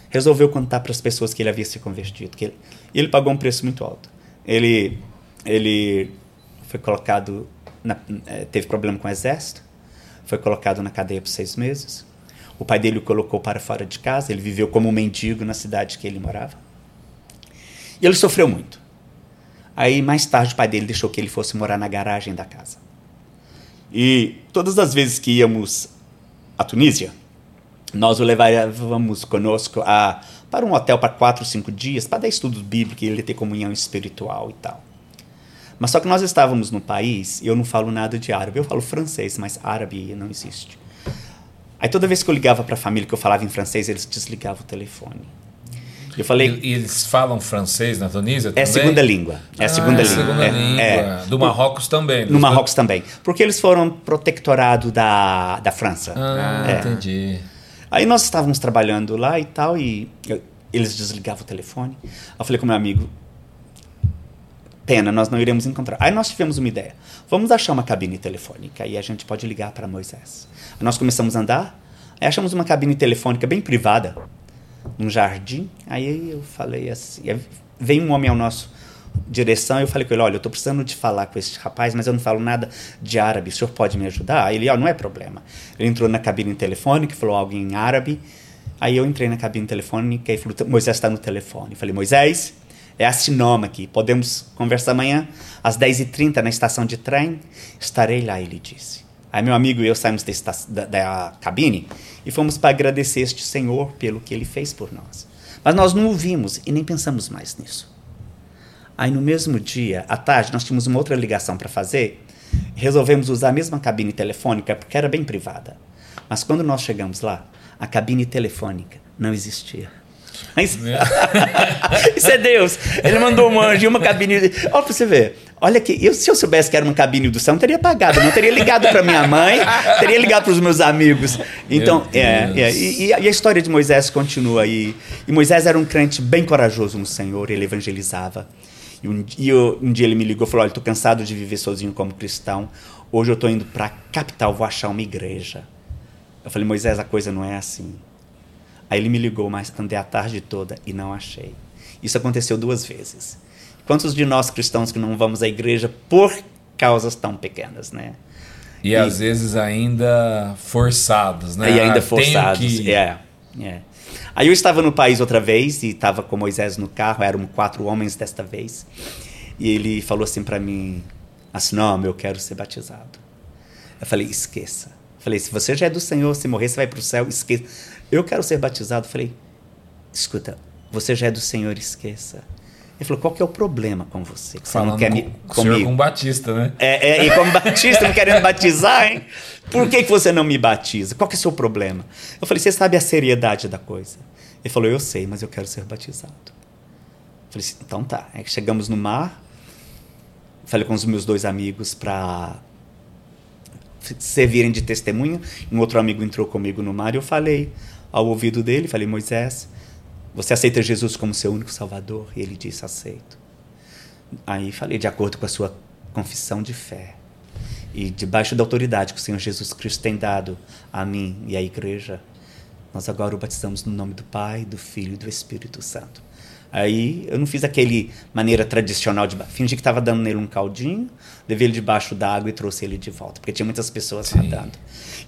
Speaker 1: resolveu contar para as pessoas que ele havia se convertido. Que ele, ele pagou um preço muito alto. Ele, ele foi colocado, na, eh, teve problema com o exército, foi colocado na cadeia por seis meses. O pai dele o colocou para fora de casa, ele viveu como um mendigo na cidade que ele morava. E ele sofreu muito. Aí, mais tarde, o pai dele deixou que ele fosse morar na garagem da casa. E todas as vezes que íamos à Tunísia, nós o levávamos conosco a, para um hotel para quatro, cinco dias, para dar estudo bíblico e ele ter comunhão espiritual e tal. Mas só que nós estávamos no país e eu não falo nada de árabe. Eu falo francês, mas árabe não existe. Aí toda vez que eu ligava para a família que eu falava em francês, eles desligavam o telefone. Eu falei,
Speaker 2: E, eles falam francês na Tunísia
Speaker 1: é
Speaker 2: também?
Speaker 1: a segunda língua. É a segunda
Speaker 2: Ah,
Speaker 1: língua.
Speaker 2: segunda
Speaker 1: é,
Speaker 2: língua.
Speaker 1: é.
Speaker 2: Do Marrocos também.
Speaker 1: No Marrocos também. Porque eles foram protectorado da, da França.
Speaker 2: Ah,
Speaker 1: É.
Speaker 2: entendi.
Speaker 1: Aí nós estávamos trabalhando lá e tal, e eu- eles desligavam o telefone. Eu falei com meu amigo, pena, nós não iremos encontrar. Aí nós tivemos uma ideia. Vamos achar uma cabine telefônica e a gente pode ligar para Moisés. Aí nós começamos a andar, aí achamos uma cabine telefônica bem privada, num jardim. Aí eu falei assim, veio um homem ao nosso direção eu falei com ele, olha, eu estou precisando de falar com esse rapaz, mas eu não falo nada de árabe, o senhor pode me ajudar? Aí ele, ó, não é problema. Ele entrou na cabine telefônica, falou algo em árabe, aí eu entrei na cabine telefônica e falou, Moisés está no telefone. Eu falei, Moisés, é a Sinoma aqui, podemos conversar amanhã às 10h30 na estação de trem? Estarei lá, ele disse. Aí meu amigo e eu saímos da, esta- da- da cabine e fomos para agradecer este Senhor pelo que ele fez por nós. Mas nós não o vimos e nem pensamos mais nisso. Aí no mesmo dia, à tarde, nós tínhamos uma outra ligação para fazer. Resolvemos usar a mesma cabine telefônica porque era bem privada. Mas quando nós chegamos lá, a cabine telefônica não existia. Mas- [laughs] Isso é Deus. Ele mandou um anjo e uma cabine. Olha pra você ver. Olha que eu, se eu soubesse que era uma cabine do céu, não teria pagado, não teria ligado para minha mãe, teria ligado para os meus amigos. Então, é, é, e, e a história de Moisés continua aí. E Moisés era um crente bem corajoso no Senhor, ele evangelizava. E um, e eu- um dia ele me ligou e falou: Olha, estou cansado de viver sozinho como cristão. Hoje eu estou indo para a capital, vou achar uma igreja. Eu falei: Moisés, a coisa não é assim. Aí ele me ligou, mas andei a tarde toda e não achei. Isso aconteceu duas vezes. Quantos de nós cristãos que não vamos à igreja por causas tão pequenas, né?
Speaker 2: E,
Speaker 1: E-
Speaker 2: às vezes ainda forçados, né?
Speaker 1: E
Speaker 2: Ah,
Speaker 1: ainda
Speaker 2: tenho
Speaker 1: forçados.
Speaker 2: que-
Speaker 1: É, é. Aí eu estava no país outra vez e estava com Moisés no carro, eram quatro homens desta vez. E ele falou assim para mim, assim, não, eu quero ser batizado. Eu falei, esqueça. Eu falei, se você já é do Senhor, se morrer, você vai para o céu, esqueça. Eu quero ser batizado. Eu falei, escuta, você já é do Senhor, esqueça. Ele falou, qual que é o problema com você? Que você
Speaker 2: Falando
Speaker 1: não quer
Speaker 2: com,
Speaker 1: me,
Speaker 2: com o senhor
Speaker 1: comigo?
Speaker 2: como batista, né?
Speaker 1: É, é, e como batista, me querendo batizar, hein? Por que, que você não me batiza? Qual que é o seu problema? Eu falei, você sabe a seriedade da coisa? Ele falou, eu sei, mas eu quero ser batizado. Eu falei, então tá. Aí chegamos no mar, falei com os meus dois amigos para servirem de testemunho. Um outro amigo entrou comigo no mar e eu falei ao ouvido dele, falei, Moisés, você aceita Jesus como seu único salvador? E ele disse, aceito. Aí falei, de acordo com a sua confissão de fé e debaixo da autoridade que o Senhor Jesus Cristo tem dado a mim e à igreja, nós agora o batizamos no nome do Pai, do Filho e do Espírito Santo. Aí eu não fiz aquele maneira tradicional de fingi que estava dando nele um caldinho, levei ele debaixo d'água e trouxe ele de volta, porque tinha muitas pessoas
Speaker 2: Sim.
Speaker 1: nadando.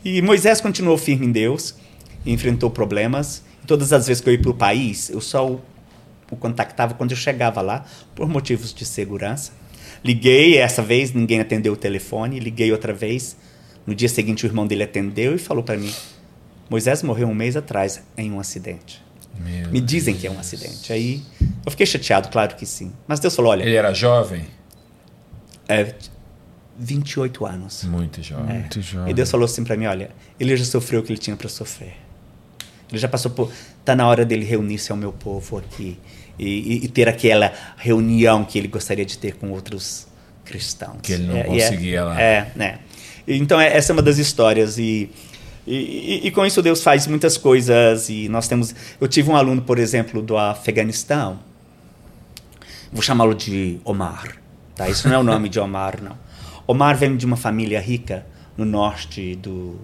Speaker 1: E Moisés continuou firme em Deus, enfrentou problemas. Todas as vezes que eu ia para o país, eu só o, o contactava quando eu chegava lá, por motivos de segurança. Liguei, essa vez ninguém atendeu o telefone, liguei outra vez. No dia seguinte, o irmão dele atendeu e falou para mim: Moisés morreu um mês atrás em um acidente.
Speaker 2: Meu
Speaker 1: Me dizem que é um acidente. Aí eu fiquei chateado, claro que sim. Mas Deus falou: olha,
Speaker 2: Ele era jovem?
Speaker 1: é 28 anos.
Speaker 2: Muito jovem.
Speaker 3: Muito jovem.
Speaker 1: E Deus falou assim para mim: olha, ele já sofreu o que ele tinha para sofrer. Ele já passou por. Está na hora dele reunir-se ao meu povo aqui e, e- ter aquela reunião que ele gostaria de ter com outros cristãos.
Speaker 2: Que ele não
Speaker 1: e
Speaker 2: conseguia lá.
Speaker 1: É, né? Então, é- essa é uma das histórias. E, e, e- e com isso, Deus faz muitas coisas. E nós temos. Eu tive um aluno, por exemplo, do Afeganistão. Vou chamá-lo de Omar. Tá? Isso não é o nome de Omar, não. Omar vem de uma família rica no norte do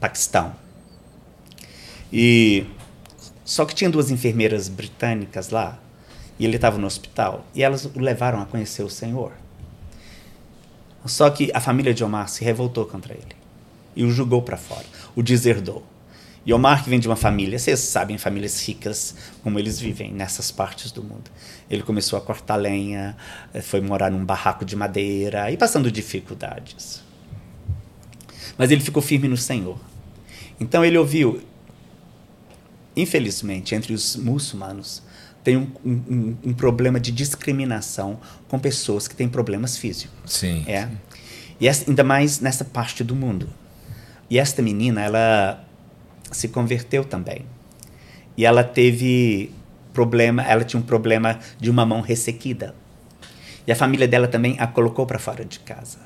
Speaker 1: Paquistão. E só que tinha duas enfermeiras britânicas lá, e ele estava no hospital, e elas o levaram a conhecer o Senhor. Só que a família de Omar se revoltou contra ele e o julgou para fora, o deserdou. E Omar, que vem de uma família, vocês sabem, famílias ricas, como eles vivem nessas partes do mundo. Ele começou a cortar lenha, eh, foi morar num barraco de madeira e passando dificuldades. Mas ele ficou firme no Senhor. Então ele ouviu, infelizmente, entre os muçulmanos, tem um, um- um- problema de discriminação com pessoas que têm problemas físicos.
Speaker 2: Sim.
Speaker 1: É. E essa- ainda mais nessa parte do mundo. E esta menina, ela se converteu também. E ela teve problema, ela tinha um problema de uma mão ressequida. E a família dela também a colocou para fora de casa.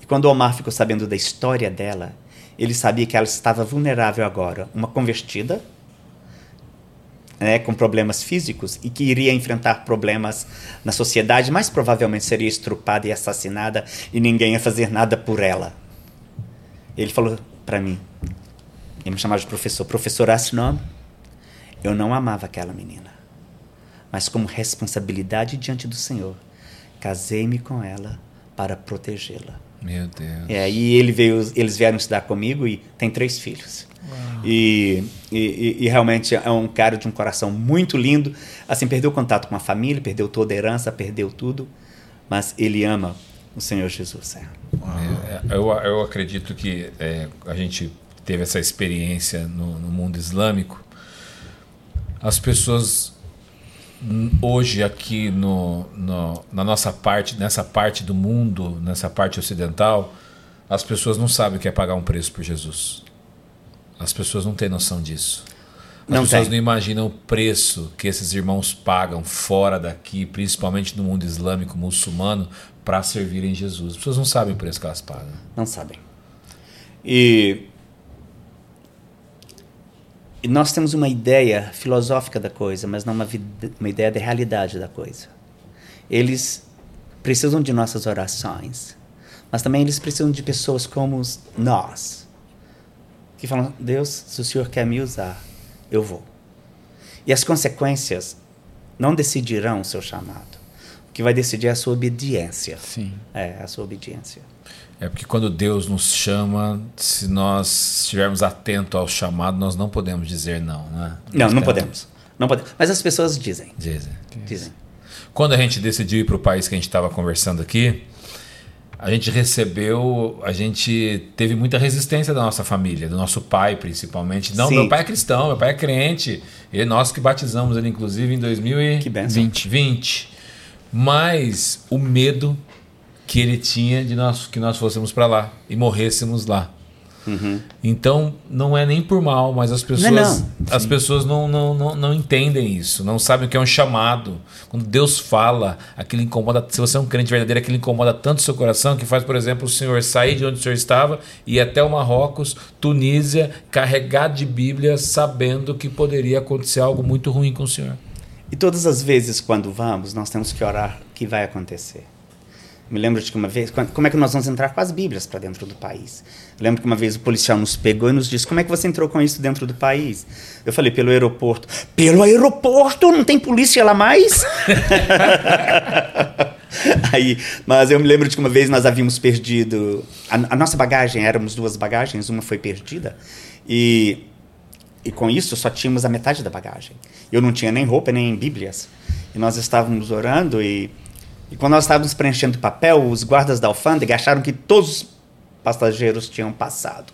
Speaker 1: E quando o Omar ficou sabendo da história dela, ele sabia que ela estava vulnerável agora, uma convertida, né, com problemas físicos e que iria enfrentar problemas na sociedade, mais provavelmente seria estrupada e assassinada e ninguém ia fazer nada por ela. Ele falou para mim, ele me chamava de professor, professor Asnom, eu não amava aquela menina, mas como responsabilidade diante do Senhor, casei-me com ela para protegê-la.
Speaker 2: Meu Deus.
Speaker 1: É, e ele veio, eles vieram estudar comigo e tem três filhos. E, e, e- realmente é um cara de um coração muito lindo. Assim, perdeu contato com a família, perdeu toda a herança, perdeu tudo, mas ele ama o Senhor Jesus. é.
Speaker 2: É, Eu, eu acredito que é, a gente teve essa experiência no, no mundo islâmico. As pessoas hoje aqui no, no- na nossa parte, nessa parte do mundo, nessa parte ocidental, as pessoas não sabem o que é pagar um preço por Jesus. As pessoas não têm noção disso. As
Speaker 1: Não
Speaker 2: pessoas
Speaker 1: tem.
Speaker 2: não imaginam o preço que esses irmãos pagam fora daqui, principalmente no mundo islâmico muçulmano, para servirem Jesus. As pessoas não sabem o preço que elas pagam.
Speaker 1: Não sabem. E, e nós temos uma ideia filosófica da coisa, mas não uma, uma ideia da realidade da coisa. Eles precisam de nossas orações, mas também eles precisam de pessoas como nós, que falam: Deus, se o Senhor quer me usar, eu vou. E as consequências não decidirão o seu chamado. O que vai decidir é a sua obediência.
Speaker 3: Sim.
Speaker 1: É, a sua obediência.
Speaker 2: É porque quando Deus nos chama, se nós estivermos atentos ao chamado, nós não podemos dizer não, né?
Speaker 1: Não,
Speaker 2: Nós
Speaker 1: não
Speaker 2: temos-
Speaker 1: podemos. Não podemos. Mas as pessoas dizem.
Speaker 2: Dizem.
Speaker 1: Dizem.
Speaker 2: Quando a gente decidiu ir para o país que a gente estava conversando aqui, a gente recebeu, a gente teve muita resistência da nossa família, do nosso pai principalmente. Não,
Speaker 1: Sim.
Speaker 2: meu pai é cristão, meu pai é crente. E nós que batizamos ele, inclusive, em 2020. 20. Mas o medo que ele tinha de nós, que nós fôssemos para lá e morrêssemos lá. Então, não é nem por mal, mas as pessoas,
Speaker 1: não.
Speaker 2: as pessoas não, não, não, não entendem isso, não sabem o que é um chamado. Quando Deus fala, aquilo incomoda. Se você é um crente verdadeiro, aquilo incomoda tanto o seu coração que faz, por exemplo, o senhor sair de onde o senhor estava e ir até o Marrocos, Tunísia, carregado de Bíblia, sabendo que poderia acontecer algo muito ruim com o senhor.
Speaker 1: E todas as vezes quando vamos, nós temos que orar o que vai acontecer. Me lembro de que uma vez, como é que nós vamos entrar com as Bíblias para dentro do país? Eu lembro que uma vez o policial nos pegou e nos disse: Como é que você entrou com isso dentro do país? Eu falei: Pelo aeroporto. Pelo aeroporto? Não tem polícia lá mais? [laughs] Aí, mas eu me lembro de que uma vez nós havíamos perdido. A, a nossa bagagem, éramos duas bagagens, uma foi perdida. E, e com isso só tínhamos a metade da bagagem. Eu não tinha nem roupa, nem Bíblias. E nós estávamos orando e, e quando nós estávamos preenchendo papel, os guardas da alfândega acharam que todos os passageiros tinham passado.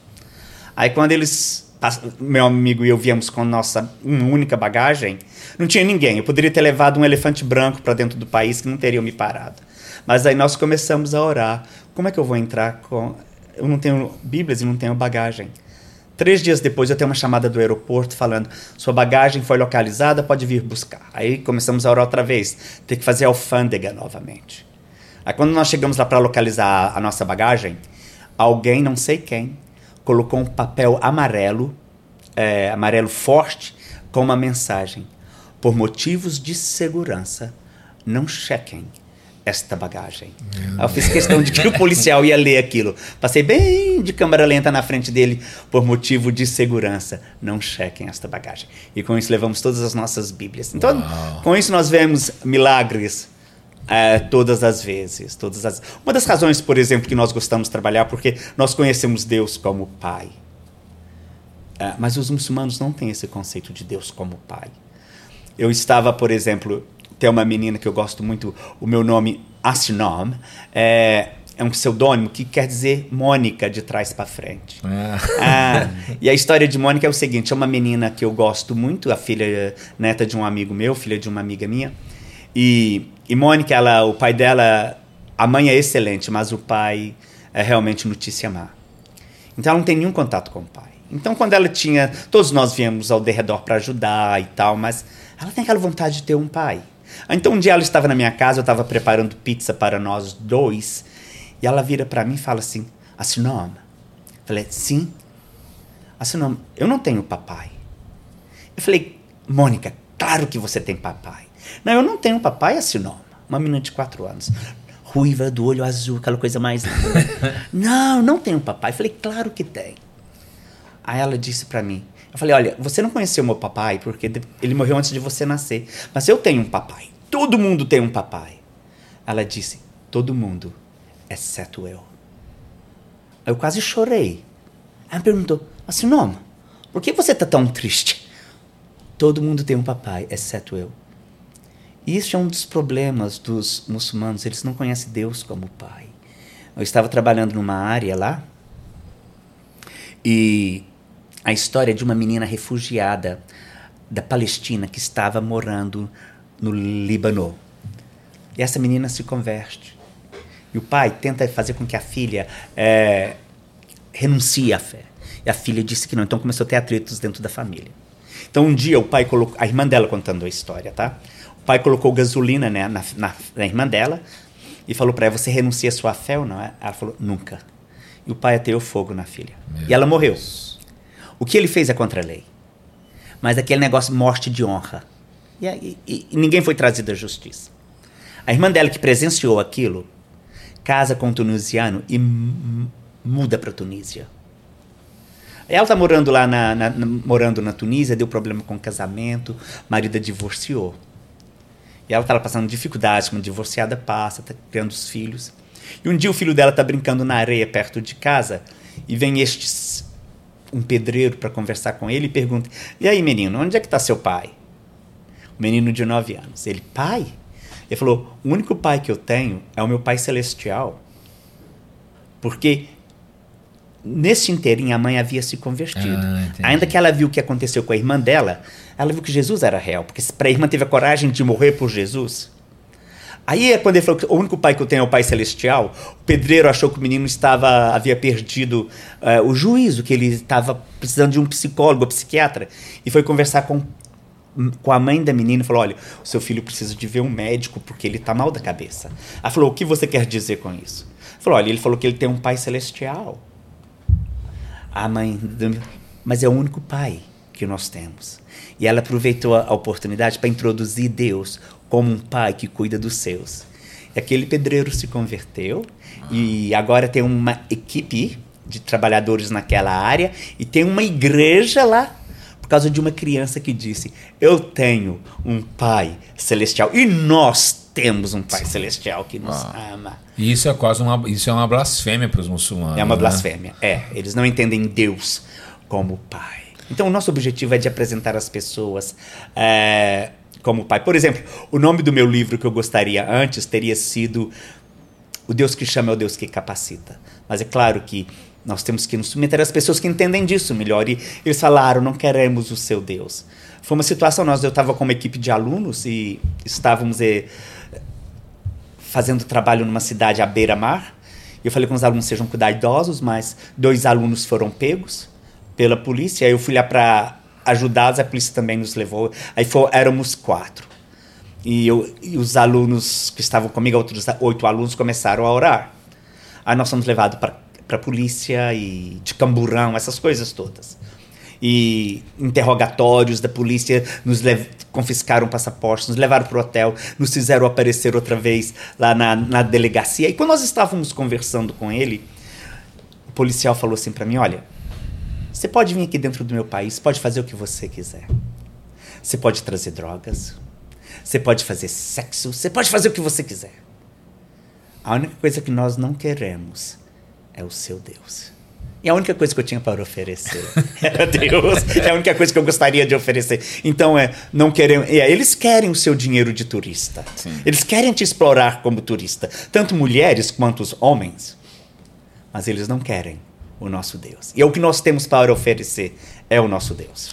Speaker 1: Aí quando eles, meu amigo e eu viemos com nossa única bagagem, não tinha ninguém. Eu poderia ter levado um elefante branco para dentro do país que não teriam me parado. Mas aí nós começamos a orar. Como é que eu vou entrar com... Eu não tenho Bíblias e não tenho bagagem. Três dias depois eu tenho uma chamada do aeroporto falando sua bagagem foi localizada, pode vir buscar. Aí começamos a orar outra vez, ter que fazer alfândega novamente. Aí quando nós chegamos lá para localizar a nossa bagagem, alguém, não sei quem, colocou um papel amarelo, é, amarelo forte, com uma mensagem: por motivos de segurança, não chequem esta bagagem. Aí eu fiz questão de que o policial ia ler aquilo. Passei bem de câmera lenta na frente dele, por motivo de segurança, não chequem esta bagagem. E com isso levamos todas as nossas Bíblias. Então,
Speaker 2: Uau.
Speaker 1: com isso nós vemos milagres é, todas as vezes. Todas as... Uma das razões, por exemplo, que nós gostamos de trabalhar, porque nós conhecemos Deus como Pai. É, mas os muçulmanos não têm esse conceito de Deus como Pai. Eu estava, por exemplo, tem uma menina que eu gosto muito, o meu nome Asinom, é, é um pseudônimo que quer dizer Mônica de trás para frente. Ah, e a história de Mônica é o seguinte: é uma menina que eu gosto muito, a filha neta de um amigo meu, filha de uma amiga minha. E, e Mônica, ela, o pai dela, a mãe é excelente, mas o pai é realmente notícia má. Então ela não tem nenhum contato com o pai. Então quando ela tinha, todos nós viemos ao derredor para ajudar e tal, mas ela tem aquela vontade de ter um pai. Então um dia ela estava na minha casa, eu estava preparando pizza para nós dois, e ela vira para mim e fala assim: Assinoma. Falei, sim. Assinoma, eu não tenho papai. Eu falei, Mônica, claro que você tem papai. Não, eu não tenho papai, Assinoma. Uma menina de quatro anos. Ruiva, do olho azul, aquela coisa mais [laughs] não, não tenho papai. Eu falei, claro que tem. Aí ela disse para mim, eu falei, olha, você não conheceu meu papai porque ele morreu antes de você nascer. Mas eu tenho um papai. Todo mundo tem um papai. Ela disse, todo mundo, exceto eu. Eu quase chorei. Ela perguntou, assim, não, por que você tá tão triste? Todo mundo tem um papai, exceto eu. E isso é um dos problemas dos muçulmanos, eles não conhecem Deus como pai. Eu estava trabalhando numa área lá e a história de uma menina refugiada da Palestina que estava morando no Líbano. E essa menina se converte. E o pai tenta fazer com que a filha eh, renuncie à fé. E a filha disse que não, então começou a ter atritos dentro da família. Então um dia o pai colocou, a irmã dela contando a história, tá? O pai colocou gasolina né, na, na, na irmã dela e falou para ela: Você renuncia à sua fé ou não? Ela falou: Nunca. E o pai ateou fogo na filha. E ela morreu. O que ele fez é contra a lei. Mas aquele negócio morte de honra. E, e- e ninguém foi trazido à justiça. A irmã dela que presenciou aquilo casa com um tunisiano e muda para Tunísia. Ela está morando lá na, na- na- morando na Tunísia, deu problema com o casamento, marido a divorciou. E ela estava passando dificuldades, como divorciada passa, está criando os filhos. E um dia o filho dela está brincando na areia perto de casa e vem este um pedreiro para conversar com ele e pergunta: E aí, menino, onde é que está seu pai? O menino de 9 anos. Ele, pai? Ele falou: O único pai que eu tenho é o meu pai celestial. Porque nesse inteirinho a mãe havia se convertido.
Speaker 2: Ah.
Speaker 1: Ainda que ela viu o que aconteceu com a irmã dela, ela viu que Jesus era real, porque para a irmã teve a coragem de morrer por Jesus. Aí é quando ele falou que o único pai que eu tenho é o Pai Celestial. O pedreiro achou que o menino estava havia perdido eh, o juízo, que ele estava precisando de um psicólogo, psiquiatra, e foi conversar com com a mãe da menina e falou: Olha, o seu filho precisa de ver um médico porque ele está mal da cabeça. Ela falou: O que você quer dizer com isso? Falou: Olha, ele falou que ele tem um pai celestial. A mãe, mas é o único pai que nós temos. E ela aproveitou a oportunidade para introduzir Deus como um pai que cuida dos seus. E aquele pedreiro se converteu e agora tem uma equipe de trabalhadores naquela área e tem uma igreja lá por causa de uma criança que disse: Eu tenho um pai celestial e nós temos um pai celestial que nos
Speaker 2: Ah.
Speaker 1: ama.
Speaker 2: E isso é quase uma, isso é uma blasfêmia para os muçulmanos.
Speaker 1: É uma
Speaker 2: né?
Speaker 1: blasfêmia. É, eles não entendem Deus como Pai. Então, o nosso objetivo é de apresentar as pessoas é, como Pai. Por exemplo, o nome do meu livro que eu gostaria antes teria sido O Deus que chama é o Deus que capacita. Mas é claro que nós temos que nos submeter às pessoas que entendem disso melhor. E eles falaram: não queremos o seu Deus. Foi uma situação, nós, eu estava com uma equipe de alunos e estávamos eh, fazendo trabalho numa cidade à beira-mar. Eu falei com os alunos sejam cuidadosos, mas dois alunos foram pegos pela polícia. Aí eu fui lá para ajudá-los, a polícia também nos levou. Aí foi, éramos quatro. E, eu, e os alunos que estavam comigo, outros oito alunos, começaram a orar. Aí nós fomos levados para a polícia e de camburão, essas coisas todas. E interrogatórios da polícia nos confiscaram passaportes, nos levaram para o hotel, nos fizeram aparecer outra vez lá na, na delegacia. E quando nós estávamos conversando com ele, o policial falou assim para mim: Olha, você pode vir aqui dentro do meu país, pode fazer o que você quiser. Você pode trazer drogas, você pode fazer sexo, você pode fazer o que você quiser. A única coisa que nós não queremos é o seu Deus. E a única coisa que eu tinha para oferecer [laughs] era Deus. É a única coisa que eu gostaria de oferecer. Então, é, não querem. é, eles querem o seu dinheiro de turista. Eles querem te explorar como turista. Tanto mulheres quanto os homens. Mas eles não querem o nosso Deus. E é o que nós temos para oferecer é o nosso Deus.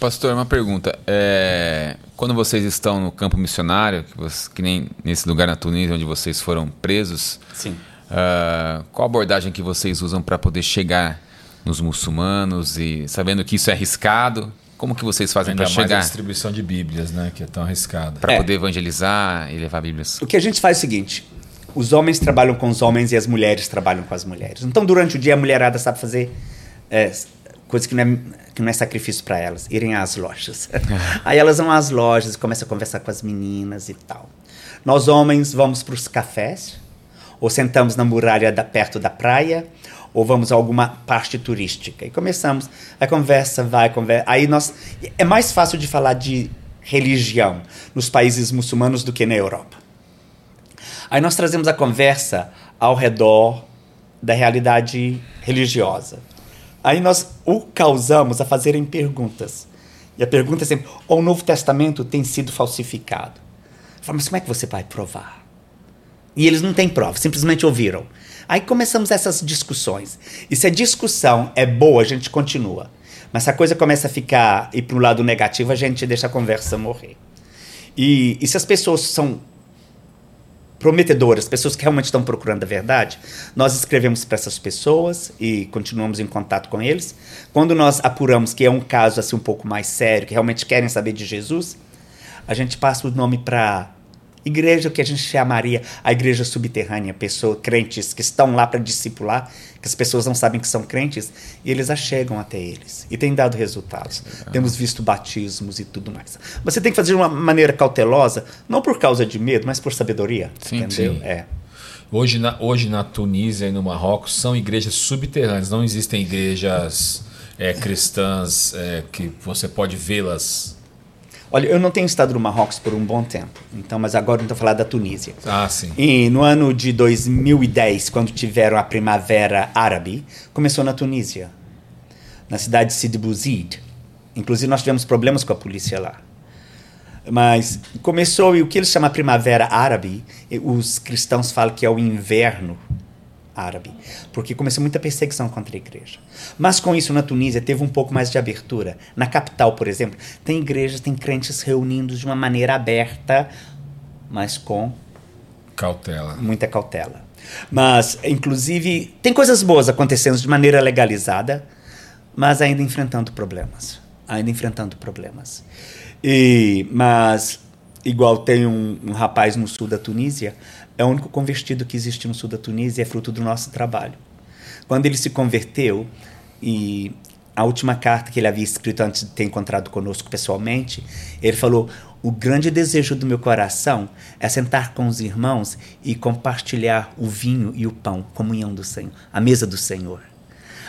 Speaker 3: Pastor, uma pergunta. É, quando vocês estão no campo missionário, que, você- que nem nesse lugar na Tunísia onde vocês foram presos,
Speaker 1: Sim.
Speaker 3: ah, qual a abordagem que vocês usam para poder chegar nos muçulmanos e sabendo que isso é arriscado? Como que vocês fazem para
Speaker 2: mais a
Speaker 3: chegar?
Speaker 2: distribuição de Bíblias, né? Que é tão arriscada.
Speaker 3: Para
Speaker 1: É.
Speaker 3: poder evangelizar e levar Bíblias?
Speaker 1: O que a gente faz é o seguinte: os homens trabalham com os homens e as mulheres trabalham com as mulheres. Então, durante o dia, a mulherada sabe fazer é, coisa que não é, que não é sacrifício para elas, irem às lojas. [laughs] Aí elas vão às lojas e começam a conversar com as meninas e tal. Nós, homens, vamos para os cafés, ou sentamos na muralha da, perto da praia, ou vamos a alguma parte turística. E começamos, a conversa vai, conversa. Aí nós. É mais fácil de falar de religião nos países muçulmanos do que na Europa. Aí nós trazemos a conversa ao redor da realidade religiosa. Aí nós o causamos a fazerem perguntas. E a pergunta é sempre: o Novo Testamento tem sido falsificado? Falo, mas como é que você vai provar? E eles não têm prova, simplesmente ouviram. Aí começamos essas discussões. E se a discussão é boa, a gente continua. Mas se a coisa começa a ficar ir para o lado negativo, a gente deixa a conversa morrer. E, e se as pessoas são prometedoras, pessoas que realmente estão procurando a verdade, nós escrevemos para essas pessoas e continuamos em contato com eles. Quando nós apuramos que é um caso assim um pouco mais sério, que realmente querem saber de Jesus, a gente passa o nome para igreja que a gente chamaria a igreja subterrânea, pessoas crentes que estão lá para discipular, que as pessoas não sabem que são crentes e eles a chegam até eles e tem dado resultados. Temos visto batismos e tudo mais. Você tem que fazer de uma maneira cautelosa, não por causa de medo, mas por sabedoria,
Speaker 3: Sim,
Speaker 1: entendeu?
Speaker 2: sim.
Speaker 1: É.
Speaker 2: Hoje na, hoje na Tunísia e no Marrocos são igrejas subterrâneas, não existem igrejas é, cristãs é, que você pode vê-las.
Speaker 1: Olha, eu não tenho estado no Marrocos por um bom tempo, então, mas agora estou falando da Tunísia.
Speaker 2: Ah, sim.
Speaker 1: E no ano de 2010, quando tiveram a primavera árabe, começou na Tunísia, na cidade de Sidi Bouzid. Inclusive, nós tivemos problemas com a polícia lá. Mas começou, e o que eles chamam de primavera árabe, os cristãos falam que é o inverno árabe, porque começou muita perseguição contra a igreja. Mas com isso, na Tunísia, teve um pouco mais de abertura. Na capital, por exemplo, tem igrejas, tem crentes reunindo de uma maneira aberta, mas com
Speaker 2: Cautela.
Speaker 1: muita cautela. Mas, inclusive, tem coisas boas acontecendo de maneira legalizada, mas ainda enfrentando problemas. Ainda enfrentando problemas. E, mas, igual tem um, um rapaz no sul da Tunísia, é o único convertido que existe no sul da Tunísia, é fruto do nosso trabalho. Quando ele se converteu, e a última carta que ele havia escrito antes de ter encontrado conosco pessoalmente, ele falou: O grande desejo do meu coração é sentar com os irmãos e compartilhar o vinho e o pão, comunhão do Senhor, a mesa do Senhor.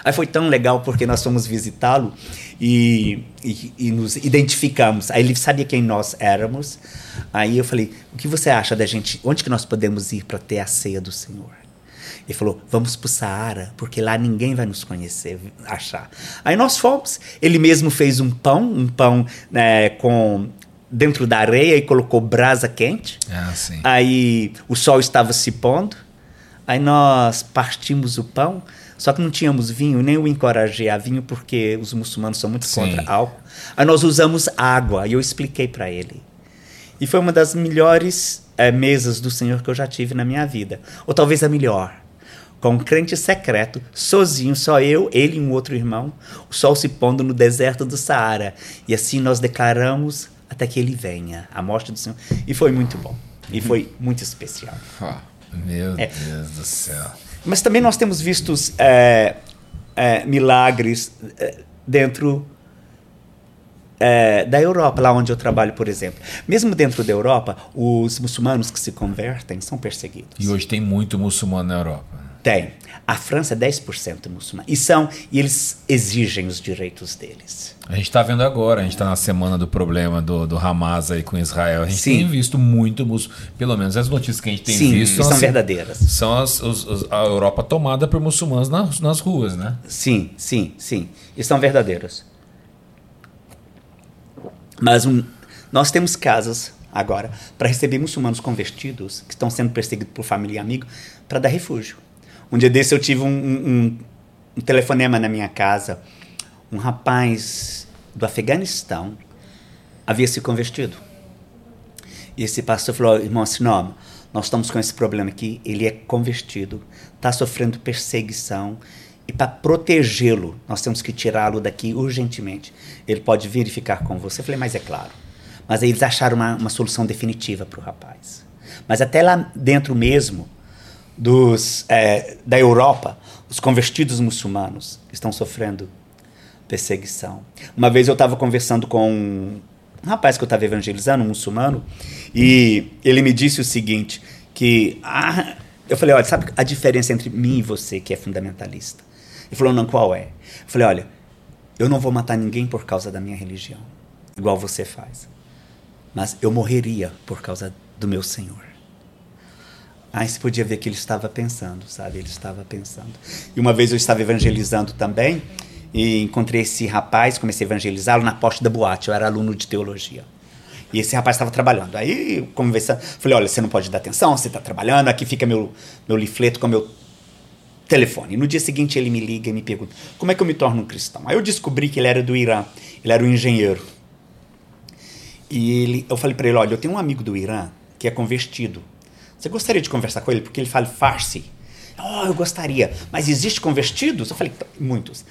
Speaker 1: Aí foi tão legal porque nós fomos visitá-lo e, e, e nos identificamos. Aí ele sabia quem nós éramos. Aí eu falei: O que você acha da gente? Onde que nós podemos ir para ter a ceia do Senhor? Ele falou: vamos para o Saara, porque lá ninguém vai nos conhecer, achar. Aí nós fomos. Ele mesmo fez um pão, um pão né, com dentro da areia e colocou brasa quente.
Speaker 2: Ah, sim.
Speaker 1: Aí o sol estava se pondo. Aí nós partimos o pão, só que não tínhamos vinho, nem o encorajei a vinho, porque os muçulmanos são muito
Speaker 2: Sim.
Speaker 1: contra álcool. Aí nós usamos água, e eu expliquei para ele. E foi uma das melhores eh, mesas do Senhor que eu já tive na minha vida. Ou talvez a melhor. Com um crente secreto, sozinho, só eu, ele e um outro irmão, o sol se pondo no deserto do Saara. E assim nós declaramos até que ele venha, a morte do Senhor. E foi muito bom. E foi muito especial.
Speaker 2: Meu
Speaker 1: É.
Speaker 2: Deus do céu.
Speaker 1: Mas também nós temos visto é, é, milagres é, dentro é, da Europa, lá onde eu trabalho, por exemplo. Mesmo dentro da Europa, os muçulmanos que se convertem são perseguidos.
Speaker 2: E hoje tem muito muçulmano na Europa.
Speaker 1: Tem. A França é 10% muçulmana. E, são, e eles exigem os direitos deles.
Speaker 2: A gente está vendo agora, a gente está na semana do problema do, do Hamas aí com Israel. A gente
Speaker 1: Sim.
Speaker 2: tem visto muito muçulmano. Pelo menos as notícias que a gente tem
Speaker 1: Sim,
Speaker 2: visto
Speaker 1: são
Speaker 2: assim,
Speaker 1: verdadeiras.
Speaker 2: São as, os- os- a Europa tomada por muçulmanos nas, nas ruas, né?
Speaker 1: Sim, sim, sim. E são verdadeiros. Mas um, nós temos casas agora para receber muçulmanos convertidos que estão sendo perseguidos por família e amigo para dar refúgio. Um dia desse eu tive um, um- um- telefonema na minha casa. Um rapaz do Afeganistão havia se convertido. E esse pastor falou, irmão Sinoma, nós estamos com esse problema aqui, ele é convertido, está sofrendo perseguição, e para protegê-lo, nós temos que tirá-lo daqui urgentemente. Ele pode vir e ficar com você. Eu falei, mas é claro. Mas aí eles acharam uma, uma solução definitiva para o rapaz. Mas até lá dentro mesmo, dos, eh, da Europa, os convertidos muçulmanos estão sofrendo perseguição. Uma vez eu estava conversando com um rapaz que eu estava evangelizando, um muçulmano, e ele me disse o seguinte, que ah, eu falei, olha, sabe a diferença entre mim e você que é fundamentalista? Ele falou, não, qual é? Eu falei, olha, eu não vou matar ninguém por causa da minha religião, igual você faz, mas eu morreria por causa do meu Senhor. Aí você podia ver que ele estava pensando, sabe? Ele estava pensando. E uma vez eu estava evangelizando também e encontrei esse rapaz, comecei a evangelizá-lo na porta da boate. Eu era aluno de teologia. E esse rapaz estava trabalhando. Aí, conversando, falei: olha, você não pode dar atenção, você está trabalhando, aqui fica meu, meu leaflet com meu telefone. No dia seguinte ele me liga e me pergunta: como é que eu me torno um cristão? Aí eu descobri que ele era do Irã, ele era um engenheiro. E ele, eu falei para ele: olha, eu tenho um amigo do Irã que é convertido. Você gostaria de conversar com ele? Porque ele fala farsi. Oh, eu gostaria. Mas existe convertidos? Eu falei: muitos.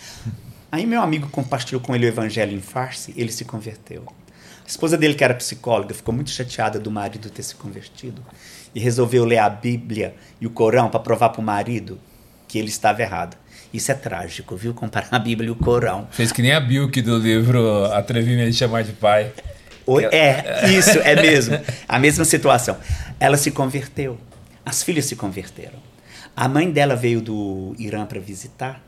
Speaker 1: Aí meu amigo compartilhou com ele o evangelho em farsi, ele se converteu. A esposa dele, que era psicóloga, ficou muito chateada do marido ter se convertido e resolveu ler a Bíblia e o Corão para provar para o marido que ele estava errado. Isso é trágico, viu? Comparar a Bíblia e o Corão.
Speaker 2: Fez que nem a Bilk do livro Atrevimento de Chamar de Pai.
Speaker 1: Oi, É, isso, é mesmo. A mesma situação. Ela se converteu. As filhas se converteram. A mãe dela veio do Irã para visitar.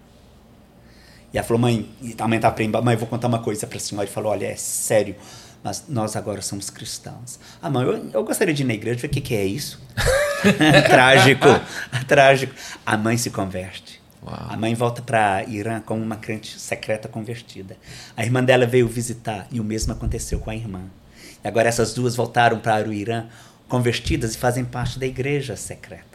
Speaker 1: E ela falou, mãe, e a mãe tá prenda, mãe, eu vou contar uma coisa para a senhora. Ele falou, olha, é sério, mas nós agora somos cristãos. Ah, mãe, eu, eu gostaria de ir na igreja, ver o que, que é isso. [laughs] trágico, trágico. A mãe se converte. A mãe volta para Irã como uma crente secreta convertida. A irmã dela veio visitar e o mesmo aconteceu com a irmã. E agora essas duas voltaram para o Irã convertidas e fazem parte da igreja secreta.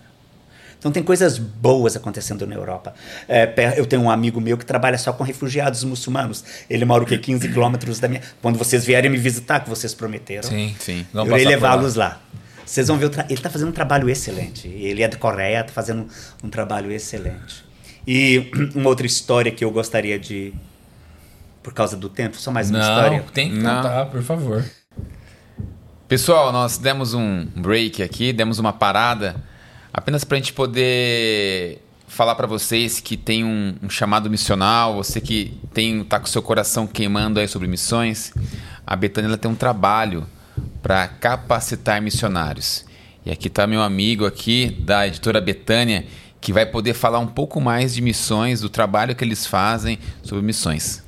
Speaker 1: Então tem coisas boas acontecendo na Europa. É, eu tenho um amigo meu que trabalha só com refugiados muçulmanos. Ele mora o que 15 quilômetros da minha. Quando vocês vierem me visitar, que vocês prometeram.
Speaker 3: Sim, sim.
Speaker 1: eu irei levá-los lá. Vocês vão ver, tra... ele está fazendo um trabalho excelente. Ele é da Coreia, está fazendo um trabalho excelente. E [clears throat] uma outra história que eu gostaria de. Por causa do tempo, só mais uma
Speaker 2: Não,
Speaker 1: história.
Speaker 2: Tem que contar, por favor.
Speaker 3: Pessoal, nós demos um break aqui, demos uma parada, apenas para a gente poder falar para vocês que tem um, um, chamado missional, você que tem tá com seu coração queimando aí sobre missões, a Betânia tem um trabalho para capacitar missionários. E aqui está meu amigo aqui da editora Betânia, que vai poder falar um pouco mais de missões, do trabalho que eles fazem sobre missões.